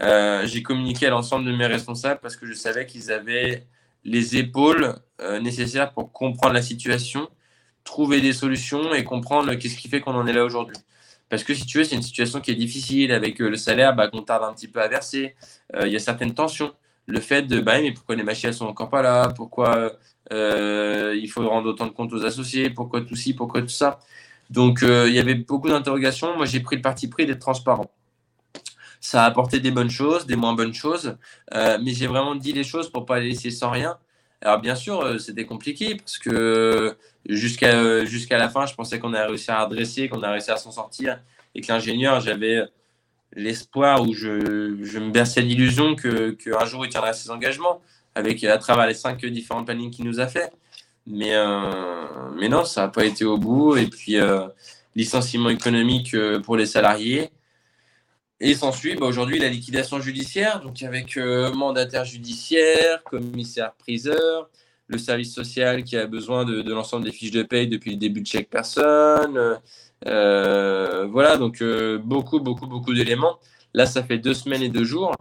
J'ai communiqué à l'ensemble de mes responsables parce que je savais qu'ils avaient les épaules nécessaires pour comprendre la situation trouver des solutions et comprendre qu'est-ce qui fait qu'on en est là aujourd'hui. Parce que si tu veux, c'est une situation qui est difficile avec euh, le salaire bah, qu'on tarde un petit peu à verser. Euh, il y a certaines tensions. Le fait de, bah, mais pourquoi les machines sont encore pas là? Pourquoi euh, il faut rendre autant de comptes aux associés? Pourquoi tout ci? Pourquoi tout ça? Donc, il y avait beaucoup d'interrogations. Moi, j'ai pris le parti pris d'être transparent. Ça a apporté des bonnes choses, des moins bonnes choses, mais j'ai vraiment dit les choses pour pas les laisser sans rien. Alors bien sûr, euh, c'était compliqué parce que jusqu'à euh, jusqu'à la fin, je pensais qu'on a réussi à redresser, qu'on a réussi à s'en sortir et que l'ingénieur, j'avais l'espoir ou je, je, me berçais l'illusion qu'un jour il tiendrait ses engagements avec à travers les cinq différents plannings qu'il nous a fait. Mais, euh, mais non, ça n'a pas été au bout. Et puis, licenciement économique pour les salariés. Et s'ensuit bah, aujourd'hui la liquidation judiciaire, donc avec euh, mandataire judiciaire, commissaire priseur, le service social qui a besoin de, l'ensemble des fiches de paye depuis le début de chaque personne. Euh, voilà, donc euh, beaucoup, beaucoup, beaucoup d'éléments. Là, ça fait deux semaines et deux jours.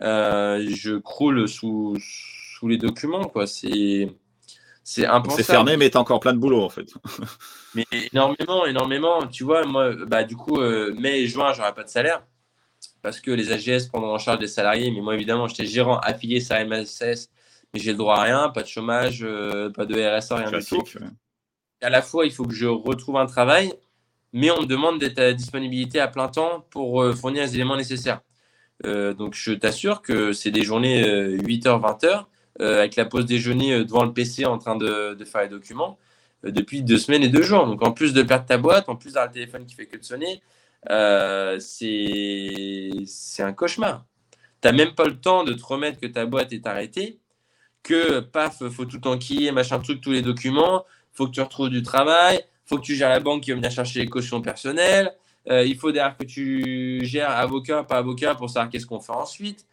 je croule sous, sous les documents. Quoi. C'est, C'est impensable. C'est fermé, mais tu as encore plein de boulot en fait. *laughs* mais énormément, énormément. Tu vois, moi, bah, du coup, euh, mai et juin, j'aurai pas de salaire parce que les AGS prendront en charge des salariés. Mais moi, évidemment, j'étais gérant affilié à MSS, mais j'ai le droit à rien, pas de chômage, euh, pas de RSA, rien du tout. À la fois, il faut que je retrouve un travail, mais on me demande d'être à disponibilité à plein temps pour euh, fournir les éléments nécessaires. donc, je t'assure que c'est des journées 8h, 20h euh, avec la pause déjeuner euh, devant le PC en train de, faire les documents euh, depuis deux semaines et deux jours. Donc en plus de perdre ta boîte, en plus d'avoir le téléphone qui fait que de sonner, c'est un cauchemar. Tu n'as même pas le temps de te remettre que ta boîte est arrêtée, que paf, faut tout enquiller, machin truc, tous les documents, faut que tu retrouves du travail, faut que tu gères la banque qui va venir chercher les cautions personnelles, il faut derrière que tu gères avocat, pas avocat pour savoir qu'est-ce qu'on fait ensuite.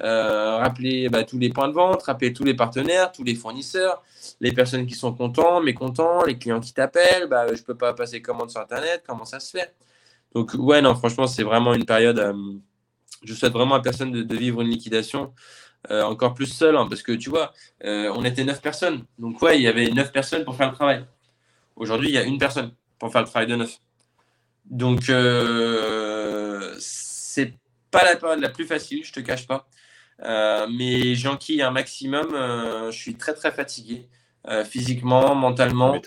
Euh, rappeler bah, tous les points de vente, rappeler tous les partenaires, tous les fournisseurs, les personnes qui sont contents, mécontents, les clients qui t'appellent, bah, je peux pas passer commande sur Internet, comment ça se fait? Donc ouais, non, franchement, c'est vraiment une période, euh, je souhaite vraiment à personne de, vivre une liquidation. Euh, encore plus seul, hein, parce que tu vois, on était neuf personnes. Donc ouais, il y avait neuf personnes pour faire le travail. Aujourd'hui, il y a une personne pour faire le travail de neuf. Donc c'est pas la période la plus facile, je te cache pas. Euh, mais j'enquille un maximum. Euh, je suis très très fatigué euh, physiquement, mentalement.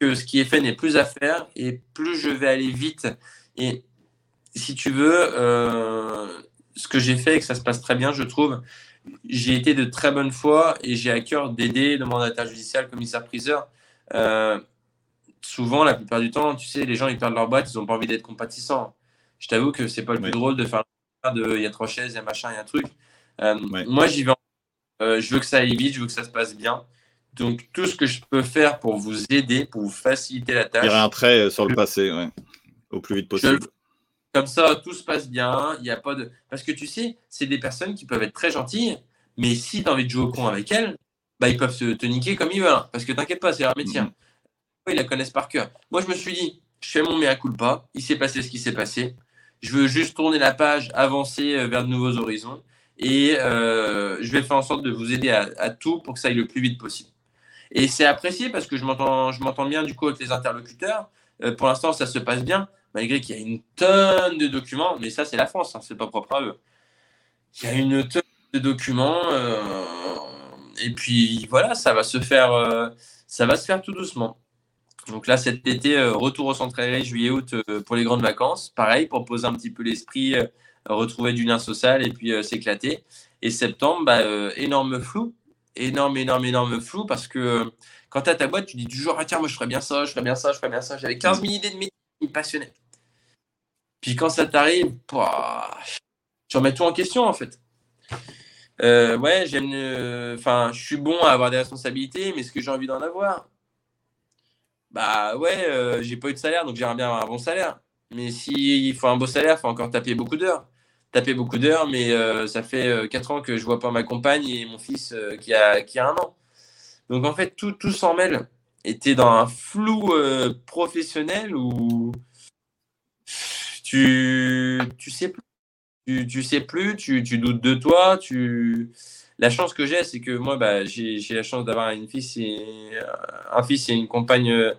Que ce qui est fait n'est plus à faire et plus je vais aller vite. Et si tu veux, ce que j'ai fait et que ça se passe très bien, je trouve, j'ai été de très bonne foi et j'ai à cœur d'aider le mandataire judiciaire, le commissaire-priseur. souvent, la plupart du temps, tu sais, les gens ils perdent leur boîte, ils n'ont pas envie d'être compatissants. Je t'avoue que c'est pas le plus drôle de faire de il y a trois chaises, il y a machin, il y a un truc. Euh, moi, j'y vais. Euh, je veux que ça aille vite, je veux que ça se passe bien. Donc, tout ce que je peux faire pour vous aider, pour vous faciliter la tâche. Tirer un trait sur le passé, ouais. au plus vite possible. Comme ça, tout se passe bien. Il y a pas de. Parce que tu sais, c'est des personnes qui peuvent être très gentilles, mais si tu as envie de jouer au con avec elles, bah, ils peuvent se te niquer comme ils veulent. Hein. Parce que t'inquiète pas, c'est leur métier. Mm Ils la connaissent par cœur. Moi, je me suis dit, je fais mon mea culpa. Il s'est passé ce qui s'est passé. Je veux juste tourner la page, avancer euh, vers de nouveaux horizons. Et euh, je vais faire en sorte de vous aider à, tout pour que ça aille le plus vite possible. Et c'est apprécié parce que je m'entends, bien du coup avec les interlocuteurs. Euh, pour l'instant, ça se passe bien, malgré qu'il y a une tonne de documents. Mais ça, c'est la France, hein, c'est pas propre à eux. Il y a une tonne de documents. et puis voilà, ça va se faire, ça va se faire tout doucement. Donc là, cet été, euh, retour au centre aéré juillet-août euh, pour les grandes vacances. Pareil, pour poser un petit peu l'esprit, euh, retrouver du lien social et puis s'éclater. Et septembre, bah, énorme flou. Énorme, énorme, énorme flou parce que quand tu as ta boîte, tu dis toujours Ah tiens, moi je ferais bien ça, je ferais bien ça, je ferais bien ça. J'avais 15 000 idées de métier qui me passionnaient. Puis quand ça t'arrive, tu remets tout en question en fait. ouais, j'aime. Enfin, je suis bon à avoir des responsabilités, mais est-ce que j'ai envie d'en avoir? Bah ouais, euh, j'ai pas eu de salaire, donc j'aimerais bien avoir un bon salaire. Mais s'il faut un beau salaire, il faut encore taper beaucoup d'heures. Taper beaucoup d'heures, mais euh, ça fait 4 euh, ans que je vois pas ma compagne et mon fils qui, a, qui a un an. Donc en fait, tout, tout s'en mêle. Et tu es dans un flou professionnel où tu, tu sais plus. Tu, tu sais plus, tu, tu doutes de toi, tu la chance que j'ai, c'est que moi, bah, j'ai la chance d'avoir un fils et une compagne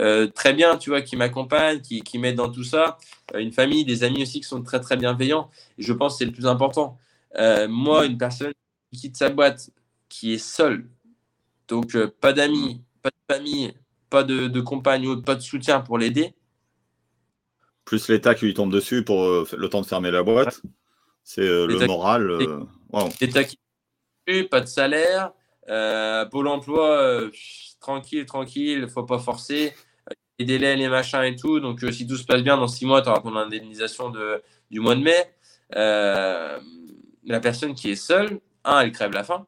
euh, euh, très bien, tu vois, qui m'accompagne, qui, qui m'aide dans tout ça. Euh, une famille, des amis aussi qui sont très, très bienveillants. Et je pense que c'est le plus important. moi, une personne qui quitte sa boîte, qui est seule, donc pas d'amis, pas de famille, pas de, de compagne ou pas de soutien pour l'aider. Plus l'État qui lui tombe dessus pour le temps de fermer la boîte. C'est le moral. L'État qui pas de salaire. Euh, Pôle emploi, euh, tranquille, tranquille, faut pas forcer. Les délais, les machins et tout. Donc, euh, si tout se passe bien, dans six mois, tu auras ton indemnisation de, du mois de mai. la personne qui est seule, un, elle crève la faim.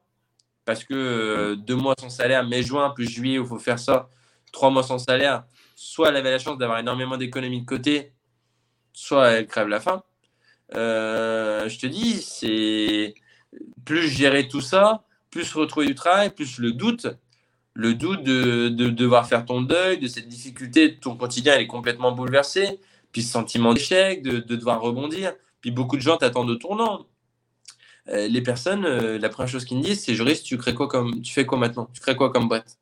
Parce que deux mois sans salaire, mai-juin, plus juillet, il faut faire ça, trois mois sans salaire, soit elle avait la chance d'avoir énormément d'économies de côté, soit elle crève la faim. je te dis, c'est plus gérer tout ça, plus retrouver du travail, plus le doute, le doute de, devoir faire ton deuil, de cette difficulté, ton quotidien est complètement bouleversé, puis ce sentiment d'échec, de, devoir rebondir, puis beaucoup de gens t'attendent de tournant. les personnes, la première chose qu'ils me disent, c'est Joris, tu crées quoi comme, tu fais quoi maintenant? Tu crées quoi comme boîte?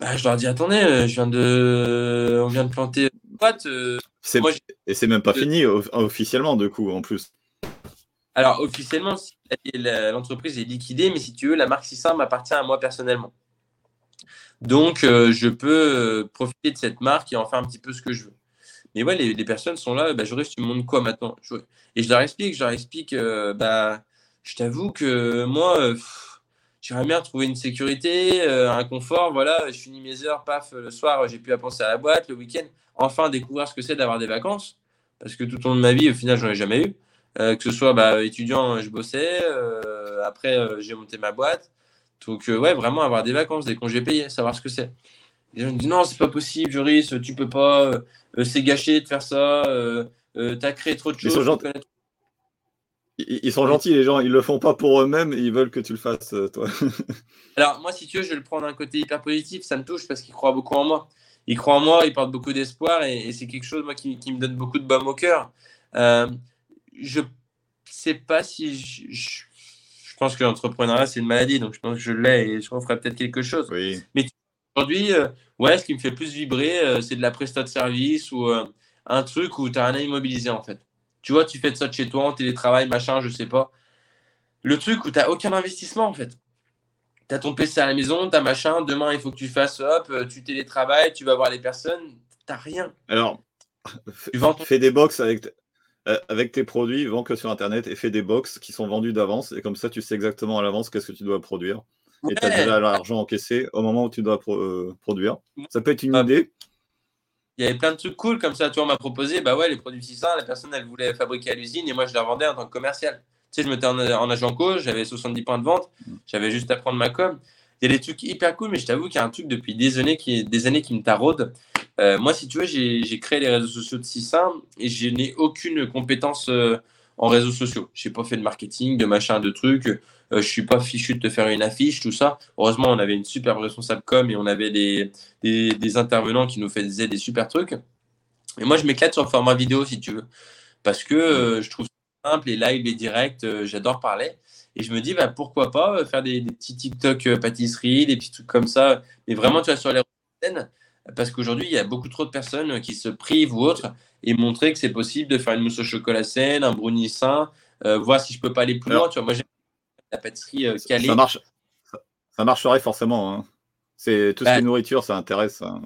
Bah, je leur dis attendez, je viens de, on vient de planter une boîte. et c'est même pas fini officiellement du coup en plus. Alors officiellement, l'entreprise est liquidée, mais si tu veux, la marque 600 m'appartient à moi personnellement. Donc, euh, je peux euh, profiter de cette marque et en faire un petit peu ce que je veux. Mais ouais, les, personnes sont là, bah, Joris, tu me montres quoi maintenant? Et je leur explique, je leur explique, euh, bah, je t'avoue que moi, j'aimerais bien trouver une sécurité, un confort, voilà, je finis mes heures, paf, le soir, j'ai plus à penser à la boîte, le week-end, enfin découvrir ce que c'est d'avoir des vacances, parce que tout au long de ma vie, au final, j'en ai jamais eu. Que ce soit bah, étudiant, je bossais, après, j'ai monté ma boîte. Donc, euh, ouais, vraiment avoir des vacances, des congés payés, savoir ce que c'est. Les gens me disent non, c'est pas possible, Joris, tu peux pas, euh, euh, c'est gâché de faire ça, tu as créé trop de choses. Ils sont, gentils. Ils, sont gentils, les gens, ils le font pas pour eux-mêmes, ils veulent que tu le fasses, toi. *laughs* Alors, moi, si tu veux, je vais le prendre d'un côté hyper positif, ça me touche parce qu'ils croient beaucoup en moi. Ils croient en moi, ils portent beaucoup d'espoir et, c'est quelque chose, moi, qui, me donne beaucoup de baume au cœur. Je sais pas si je je pense que l'entrepreneuriat, c'est une maladie, donc je pense que je l'ai et je ferai peut-être quelque chose. Mais aujourd'hui, euh, ouais, ce qui me fait plus vibrer, euh, c'est de la prestation de service ou euh, un truc où tu as un immobilisé en fait. Tu vois, tu fais de ça de chez toi, en télétravail, machin, je sais pas. Le truc où tu n'as aucun investissement en fait. Tu as ton PC à la maison, tu as machin, demain il faut que tu fasses, hop, tu télétravailles, tu vas voir les personnes, tu rien. Alors, tu fais des box avec, avec tes produits, vends que sur Internet et fais des box qui sont vendus d'avance. Et comme ça, tu sais exactement à l'avance qu'est-ce que tu dois produire. Et tu as déjà l'argent encaissé au moment où tu dois euh, produire. Ça peut être une idée. Il y avait plein de trucs cool comme ça. Tu vois, on m'a proposé, bah ouais, les produits 600, la personne, elle voulait fabriquer à l'usine et moi, je les revendais en tant que commercial. Tu sais, je mettais en, en agent co, j'avais 70 points de vente, j'avais juste à prendre ma com. Il y a des trucs hyper cool, mais je t'avoue qu'il y a un truc depuis des années qui, des années qui me taraude. Euh, moi, si tu veux, j'ai créé les réseaux sociaux de Sissin et je n'ai aucune compétence euh, en réseaux sociaux. Je n'ai pas fait de marketing, de machin, de trucs. Euh, je ne suis pas fichu de te faire une affiche, tout ça. Heureusement, on avait une super responsable com et on avait des, des, intervenants qui nous faisaient des super trucs. Et moi, je m'éclate sur le format vidéo, si tu veux. Parce que je trouve ça simple, les lives, les directs, j'adore parler. Et je me dis, bah, pourquoi pas faire des, petits TikTok pâtisserie, des petits trucs comme ça. Mais vraiment, tu vois, sur les scènes, parce qu'aujourd'hui, il y a beaucoup trop de personnes qui se privent ou autres et montrer que c'est possible de faire une mousse au chocolat saine, un brownie sain, euh, voir si je peux pas aller plus loin. Tu vois, moi, j'aime la pâtisserie euh, calée. Ça, marche, ça, marcherait forcément. Hein. C'est tout ce qui est bah, nourriture, ça intéresse. Hein.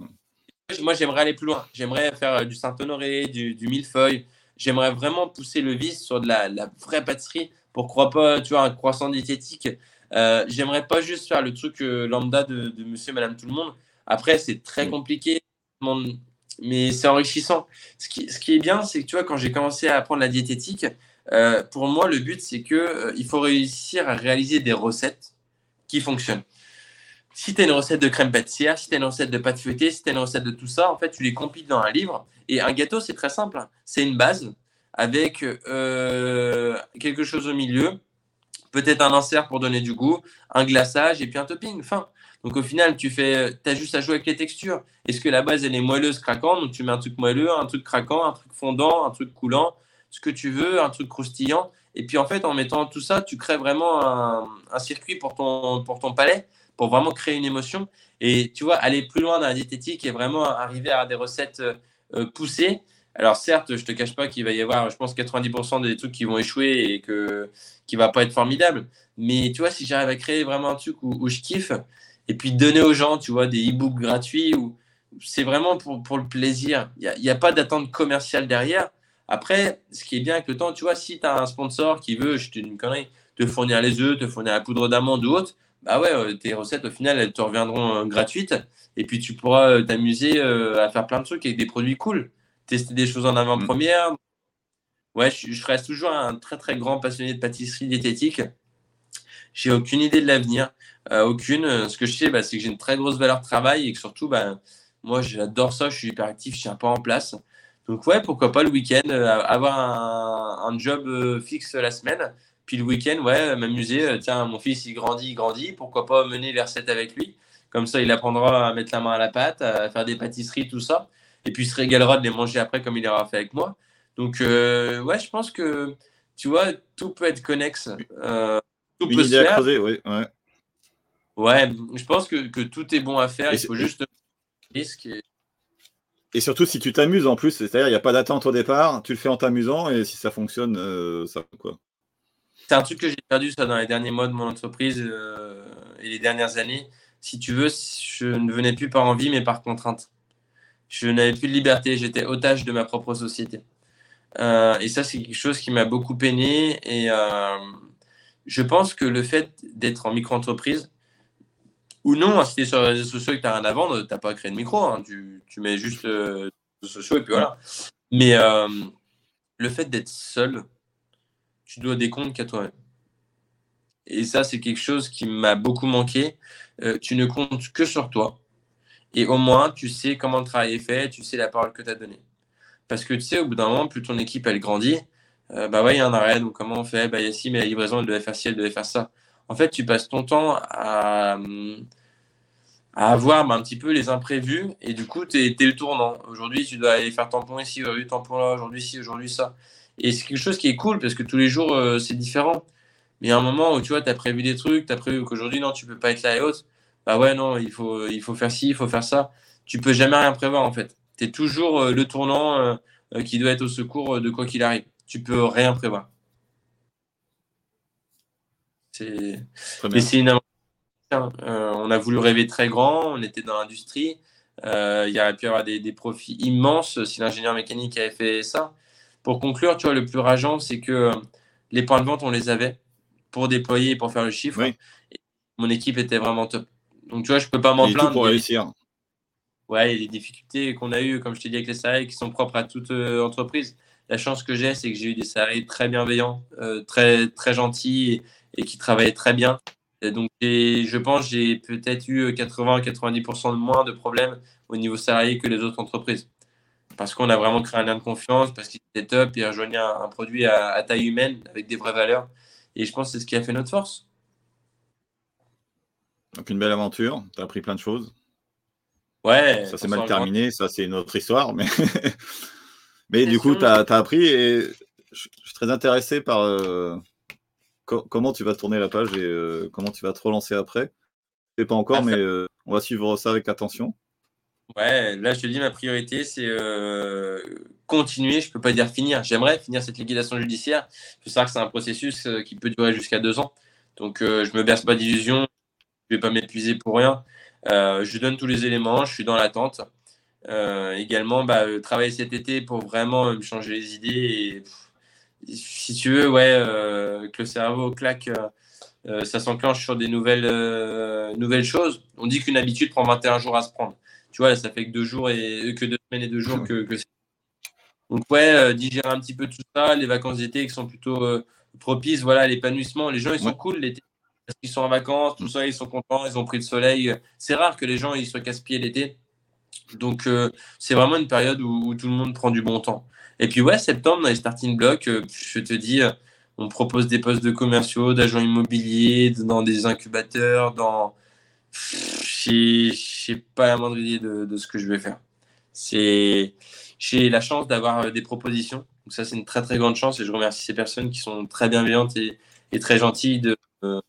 Moi, j'aimerais aller plus loin. J'aimerais faire euh, du Saint-Honoré, du, millefeuille. J'aimerais vraiment pousser le vice sur de la, vraie pâtisserie. Pourquoi pas, tu vois, un croissant diététique. j'aimerais pas juste faire le truc lambda de, de monsieur madame tout le monde. Après, c'est très compliqué, mais c'est enrichissant. Ce qui, ce qui, est bien, c'est que tu vois, quand j'ai commencé à apprendre la diététique, euh, pour moi, le but, c'est qu'il euh, il faut réussir à réaliser des recettes qui fonctionnent. Si tu as une recette de crème pâtissière, si tu as une recette de pâte feuilletée, si tu as une recette de tout ça, en fait, tu les compiles dans un livre. Et un gâteau, c'est très simple. C'est une base avec euh, quelque chose au milieu, peut-être un insert pour donner du goût, un glaçage et puis un topping. Fin. Donc au final, tu fais, as juste à jouer avec les textures. Est-ce que la base elle est moelleuse, craquante? Donc tu mets un truc moelleux, un truc craquant, un truc fondant, un truc coulant, ce que tu veux, un truc croustillant. Et puis en fait, en mettant tout ça, tu crées vraiment un, circuit pour ton, palais, pour vraiment créer une émotion. Et tu vois, aller plus loin dans la diététique et vraiment arriver à des recettes euh, poussées. Alors certes, je te cache pas qu'il va y avoir, je pense, 90% des trucs qui vont échouer et que qui va pas être formidable. Mais tu vois, si j'arrive à créer vraiment un truc où je kiffe, et puis donner aux gens, tu vois, des e-books gratuits. Ou... C'est vraiment pour, pour, le plaisir. Il n'y a, a, pas d'attente commerciale derrière. Après, ce qui est bien avec le temps, tu vois, si tu as un sponsor qui veut, je te une connerie, te fournir les œufs, te fournir la poudre d'amande ou autre, bah ouais, euh, tes recettes, au final, elles te reviendront euh, gratuites. Et puis, tu pourras euh, t'amuser à faire plein de trucs avec des produits cool. Tester des choses en avant-première. Ouais, je, je, reste toujours un très, très grand passionné de pâtisserie diététique. J'ai aucune idée de l'avenir. Euh, aucune. Ce que je sais, bah, c'est que j'ai une très grosse valeur de travail et que surtout, bah, moi, j'adore ça. Je suis hyper actif, je tiens pas en place. Donc, ouais, pourquoi pas le week-end, euh, avoir un, job euh, fixe la semaine. Puis le week-end, ouais, m'amuser. Tiens, mon fils, il grandit, il grandit. Pourquoi pas mener les recettes avec lui Comme ça, il apprendra à mettre la main à la pâte, à faire des pâtisseries, tout ça. Et puis, il se régalera de les manger après comme il aura fait avec moi. Donc, ouais, je pense que tu vois, tout peut être connexe. Euh, tout Une peut se à faire. creuser, oui. Ouais. Ouais, je pense que, que tout est bon à faire. Et Il faut juste risque. Et... Et surtout si tu t'amuses en plus, c'est-à-dire il n'y a pas d'attente au départ, tu le fais en t'amusant et si ça fonctionne, euh, ça quoi. C'est un truc que j'ai perdu ça dans les derniers mois de mon entreprise euh, et les dernières années. Si tu veux, je ne venais plus par envie, mais par contrainte. Je n'avais plus de liberté. J'étais otage de ma propre société. Euh, et ça, c'est quelque chose qui m'a beaucoup peiné. Et euh, je pense que le fait d'être en micro-entreprise, ou non, si tu es sur les réseaux sociaux et que tu rien à vendre, tu n'as pas créé de micro. hein. Tu, mets juste euh, les réseaux sociaux et puis voilà. Mais euh, le fait d'être seul, tu dois des comptes qu'à toi-même. Et ça, c'est quelque chose qui m'a beaucoup manqué. Euh, tu ne comptes que sur toi. Et au moins, tu sais comment le travail est fait, tu sais la parole que tu as donnée. Parce que tu sais, au bout d'un moment, plus ton équipe, elle grandit, euh, bah ouais, il y a un arrêt, comment on fait? Bah, Yassi, mais la livraison, elle devait faire ci, elle devait faire ça. En fait, tu passes ton temps à, avoir bah, un petit peu les imprévus, et du coup, tu es, le tournant. Aujourd'hui, tu dois aller faire tampon ici, aujourd'hui, tampon là, aujourd'hui, ci, aujourd'hui, ça. Et c'est quelque chose qui est cool, parce que tous les jours, euh, c'est différent. Mais il y a un moment où tu vois, tu as prévu des trucs, tu as prévu qu'aujourd'hui, non, tu peux pas être là et autres. Bah ouais, non, il faut, il faut faire ci, il faut faire ça. Tu peux jamais rien prévoir, en fait. Tu es toujours euh, le tournant euh, qui doit être au secours de quoi qu'il arrive. Tu peux rien prévoir. Mais c'est une. Euh, on a voulu rêver très grand, on était dans l'industrie. Euh, il y aurait pu y avoir des, des profits immenses si l'ingénieur mécanique avait fait ça. Pour conclure, tu vois, le plus rageant, c'est que euh, les points de vente, on les avait pour déployer et pour faire le chiffre. Oui. Et mon équipe était vraiment top. Donc, tu vois, je peux pas m'en Et tout plaindre. pour Il y a- réussir. Ouais, les difficultés qu'on a eues, comme je t'ai dit, avec les salariés qui sont propres à toute euh, entreprise. La chance que j'ai, c'est que j'ai eu des salariés très bienveillants, euh, très, très gentils et, qui travaillaient très bien. Et donc, je pense que j'ai peut-être eu 80-90% de moins de problèmes au niveau salarié que les autres entreprises. Parce qu'on a vraiment créé un lien de confiance, parce qu'ils étaient top et rejoignaient un, un produit à, à taille humaine avec des vraies valeurs. Et je pense que c'est ce qui a fait notre force. Donc une belle aventure, tu as appris plein de choses. Ouais, Ça s'est mal terminé, ça c'est une autre histoire. Mais, *laughs* mais du coup, tu as, appris et je je suis très intéressé par euh, co- comment tu vas tourner la page et euh, comment tu vas te relancer après? Je sais pas encore, Ah, mais euh, on va suivre ça avec attention. Ouais, là, je te dis, ma priorité, c'est euh, continuer. Je peux pas dire finir. J'aimerais finir cette liquidation judiciaire. Je sais que c'est un processus qui peut durer jusqu'à deux ans. Donc, je me berce pas d'illusions. Je vais pas m'épuiser pour rien. Je donne tous les éléments. Je suis dans l'attente. Également, bah, travailler cet été pour vraiment me changer les idées. Et, pff, si tu veux, ouais, euh, que le cerveau claque. euh, euh, ça s'enclenche sur des nouvelles, nouvelles choses. On dit qu'une habitude prend 21 jours à se prendre. Tu vois, là, ça fait que deux jours et que deux semaines et deux jours que, que c'est. Donc ouais, digérer un petit peu tout ça, les vacances d'été qui sont plutôt propices, voilà, l'épanouissement. Les gens ils sont Ouais. cool l'été parce qu'ils sont en vacances, tout ça, ils sont contents, ils ont pris le soleil. C'est rare que les gens ils soient casse-pieds l'été. Donc euh, c'est vraiment une période où, où tout le monde prend du bon temps. Et puis ouais, septembre dans les starting blocks, euh, je te dis, euh, on propose des postes de commerciaux, d'agents immobiliers, dans des incubateurs, dans j'ai j'ai pas la moindre idée de, de ce que je vais faire. C'est j'ai la chance d'avoir euh, des propositions. Donc ça c'est une très très grande chance et je remercie ces personnes qui sont très bienveillantes et, et très gentilles de, euh,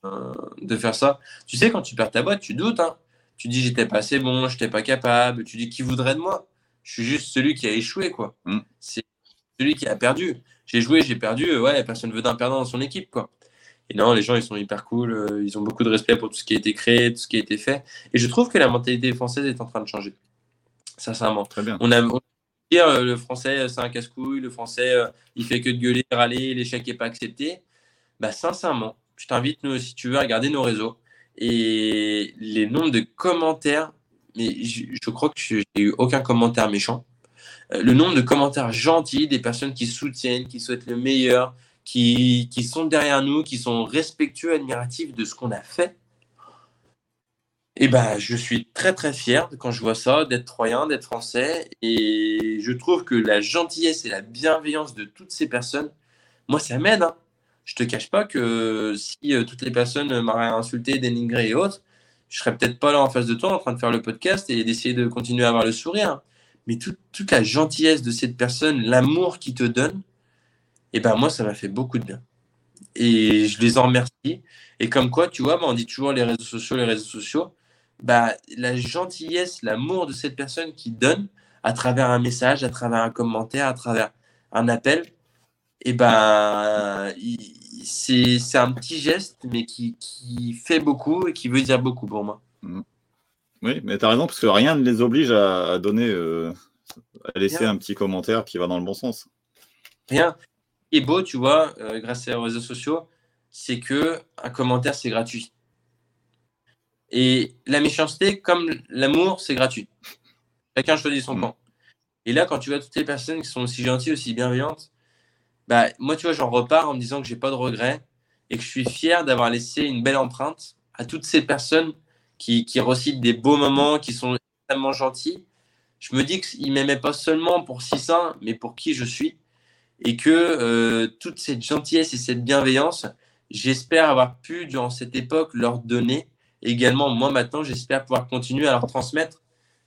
de faire ça. Tu sais quand tu perds ta boîte, tu doutes hein. Tu dis j'étais pas assez bon, j'étais pas capable, tu dis qui voudrait de moi? Je suis juste celui qui a échoué quoi. Mm. C'est celui qui a perdu. J'ai joué, j'ai perdu, euh, ouais, personne veut d'un perdant dans son équipe quoi. Et non, les gens, ils sont hyper cool. euh, ils ont beaucoup de respect pour tout ce qui a été créé, tout ce qui a été fait. Et je trouve que la mentalité française est en train de changer. Sincèrement. Très bien. On a, on dire euh, le français, c'est un casse-couille. Le français, il fait que de gueuler, râler. L'échec n'est pas accepté. Bah, sincèrement, je t'invite, nous, si tu veux, à regarder nos réseaux. Et les nombres de commentaires, mais je, je crois que je n'ai eu aucun commentaire méchant. Euh, Le nombre de commentaires gentils, des personnes qui soutiennent, qui souhaitent le meilleur, qui, qui sont derrière nous, qui sont respectueux, admiratifs de ce qu'on a fait. Et ben, je suis très très fier quand je vois ça, d'être troyen, d'être français. Et je trouve que la gentillesse et la bienveillance de toutes ces personnes, moi, ça m'aide. Hein. Je te cache pas que si euh, toutes les personnes m'auraient insulté, dénigré et autres, je serais peut-être pas là en face de toi en train de faire le podcast et d'essayer de continuer à avoir le sourire. Mais tout- toute la gentillesse de cette personne, l'amour qu'ils te donnent, et ben moi, ça m'a fait beaucoup de bien. Et je les en remercie. Et comme quoi, tu vois, bah, on dit toujours les réseaux sociaux, les réseaux sociaux. Bah, la gentillesse, l'amour de cette personne qui donne à travers un message, à travers un commentaire, à travers un appel, et ben c'est un petit geste, mais qui, qui, fait beaucoup et qui veut dire beaucoup pour moi. Mmh. Oui, mais tu as raison, parce que rien ne les oblige à, donner, euh, à laisser un petit commentaire qui va dans le bon sens. Rien. Et beau, tu vois, euh, grâce aux réseaux sociaux, c'est que un commentaire, c'est gratuit. Et la méchanceté, comme l'amour, c'est gratuit. Chacun choisit son mmh. camp. Et là, quand tu vois toutes les personnes qui sont aussi gentilles, aussi bienveillantes, bah, moi, tu vois, j'en repars en me disant que j'ai pas de regrets et que je suis fier d'avoir laissé une belle empreinte à toutes ces personnes qui, qui recitent des beaux moments, qui sont extrêmement gentils. Je me dis qu'ils m'aimaient pas seulement pour si ça, mais pour qui je suis. Et que euh, toute cette gentillesse et cette bienveillance, j'espère avoir pu, durant cette époque, leur donner. également, moi, maintenant, j'espère pouvoir continuer à leur transmettre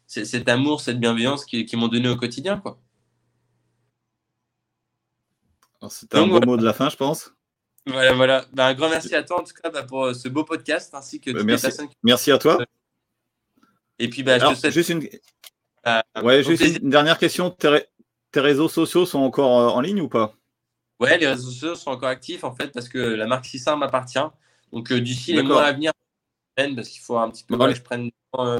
cet amour, cette bienveillance qu'ils qui m'ont donné au quotidien. quoi. C'était un beau mot de la fin, je pense. Voilà, voilà. Bah, un grand merci à toi, en tout cas, bah, pour euh, ce beau podcast, ainsi que bah, merci. Merci à toi. Et puis, bah, je te souhaite... Juste une... Euh, ouais, juste une dernière question. Tes, réseaux sociaux sont encore euh, en ligne ou pas? Ouais, les réseaux sociaux sont encore actifs, en fait, parce que la marque 600 m'appartient. Donc, d'ici les mois à venir, parce qu'il faut un petit peu que je prenne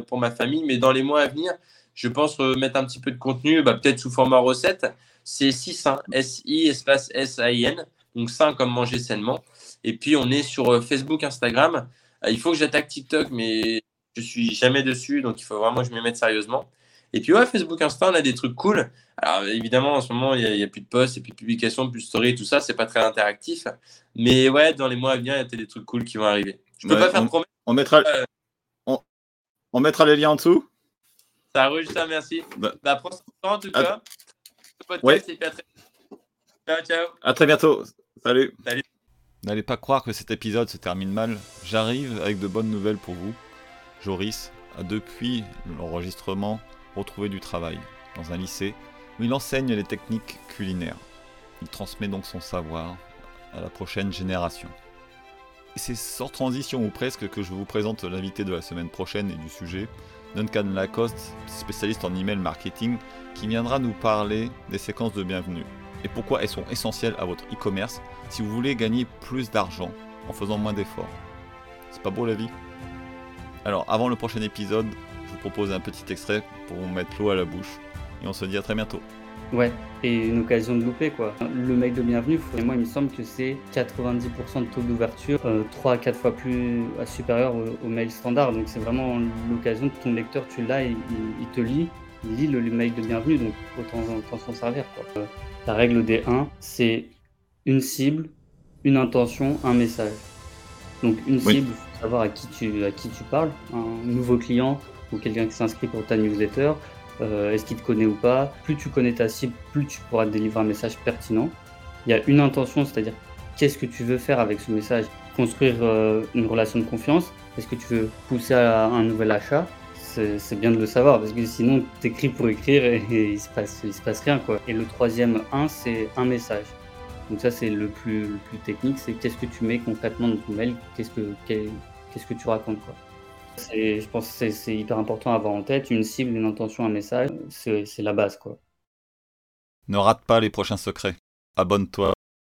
pour ma famille, mais dans les mois à venir, je pense mettre un petit peu de contenu, peut-être sous format recette c'est 6 S-I espace S-A-I-N, donc 5 comme manger sainement. Et puis on est sur euh, Facebook, Instagram. Euh, il faut que j'attaque TikTok, mais je suis jamais dessus, donc il faut vraiment que je m'y mette sérieusement. Et puis ouais, Facebook, Insta, on a des trucs cool. Alors évidemment, en ce moment, il n'y a, plus de posts, et plus de publications, plus de stories, tout ça, c'est pas très interactif. Mais ouais, dans les mois à venir, il y a des trucs cool qui vont arriver. Je peux pas faire de promesses. On mettra, euh, on, mettra les liens en dessous. Ça roule, ça, merci. Bah, bah prends en tout cas. Ouais. Ciao, ciao. À très bientôt. Salut. Salut. N'allez pas croire que cet épisode se termine mal. J'arrive avec de bonnes nouvelles pour vous. Joris a depuis l'enregistrement retrouvé du travail dans un lycée où il enseigne les techniques culinaires. Il transmet donc son savoir à la prochaine génération. Et c'est sans transition ou presque que je vous présente l'invité de la semaine prochaine et du sujet, Duncan Lacoste, spécialiste en email marketing, qui viendra nous parler des séquences de bienvenue et pourquoi elles sont essentielles à votre e-commerce si vous voulez gagner plus d'argent en faisant moins d'efforts. C'est pas beau la vie? Alors avant le prochain épisode, je vous propose un petit extrait pour vous mettre l'eau à la bouche et on se dit à très bientôt. Ouais, et une occasion de louper quoi. Le mail de bienvenue, moi il me semble que c'est 90% de taux d'ouverture, 3 euh, à 4 fois plus euh, supérieur au, mail standard. Donc c'est vraiment l'occasion que ton lecteur, tu l'as, il, il, te lit, il lit le, mail de bienvenue, donc autant, s'en servir. Quoi. La règle des 1, c'est une cible, une intention, un message. Donc une cible, il faut savoir à qui, tu, à qui tu parles, un nouveau client ou quelqu'un qui s'inscrit pour ta newsletter, euh, est-ce qu'il te connaît ou pas? Plus tu connais ta cible, plus tu pourras délivrer un message pertinent. Il y a une intention, c'est-à-dire qu'est-ce que tu veux faire avec ce message? Construire euh, une relation de confiance? Est-ce que tu veux pousser à un nouvel achat? C'est bien de le savoir parce que sinon tu écris pour écrire et, il se passe il se passe rien quoi. Et le troisième 1 c'est un message. Donc ça c'est le plus plus technique, c'est qu'est-ce que tu mets concrètement dans ton mail, qu'est-ce que qu'est-ce que tu racontes quoi. Je pense que c'est hyper important à avoir en tête. Une cible, une intention, un message, c'est la base. quoi. Ne rate pas les prochains secrets. Abonne-toi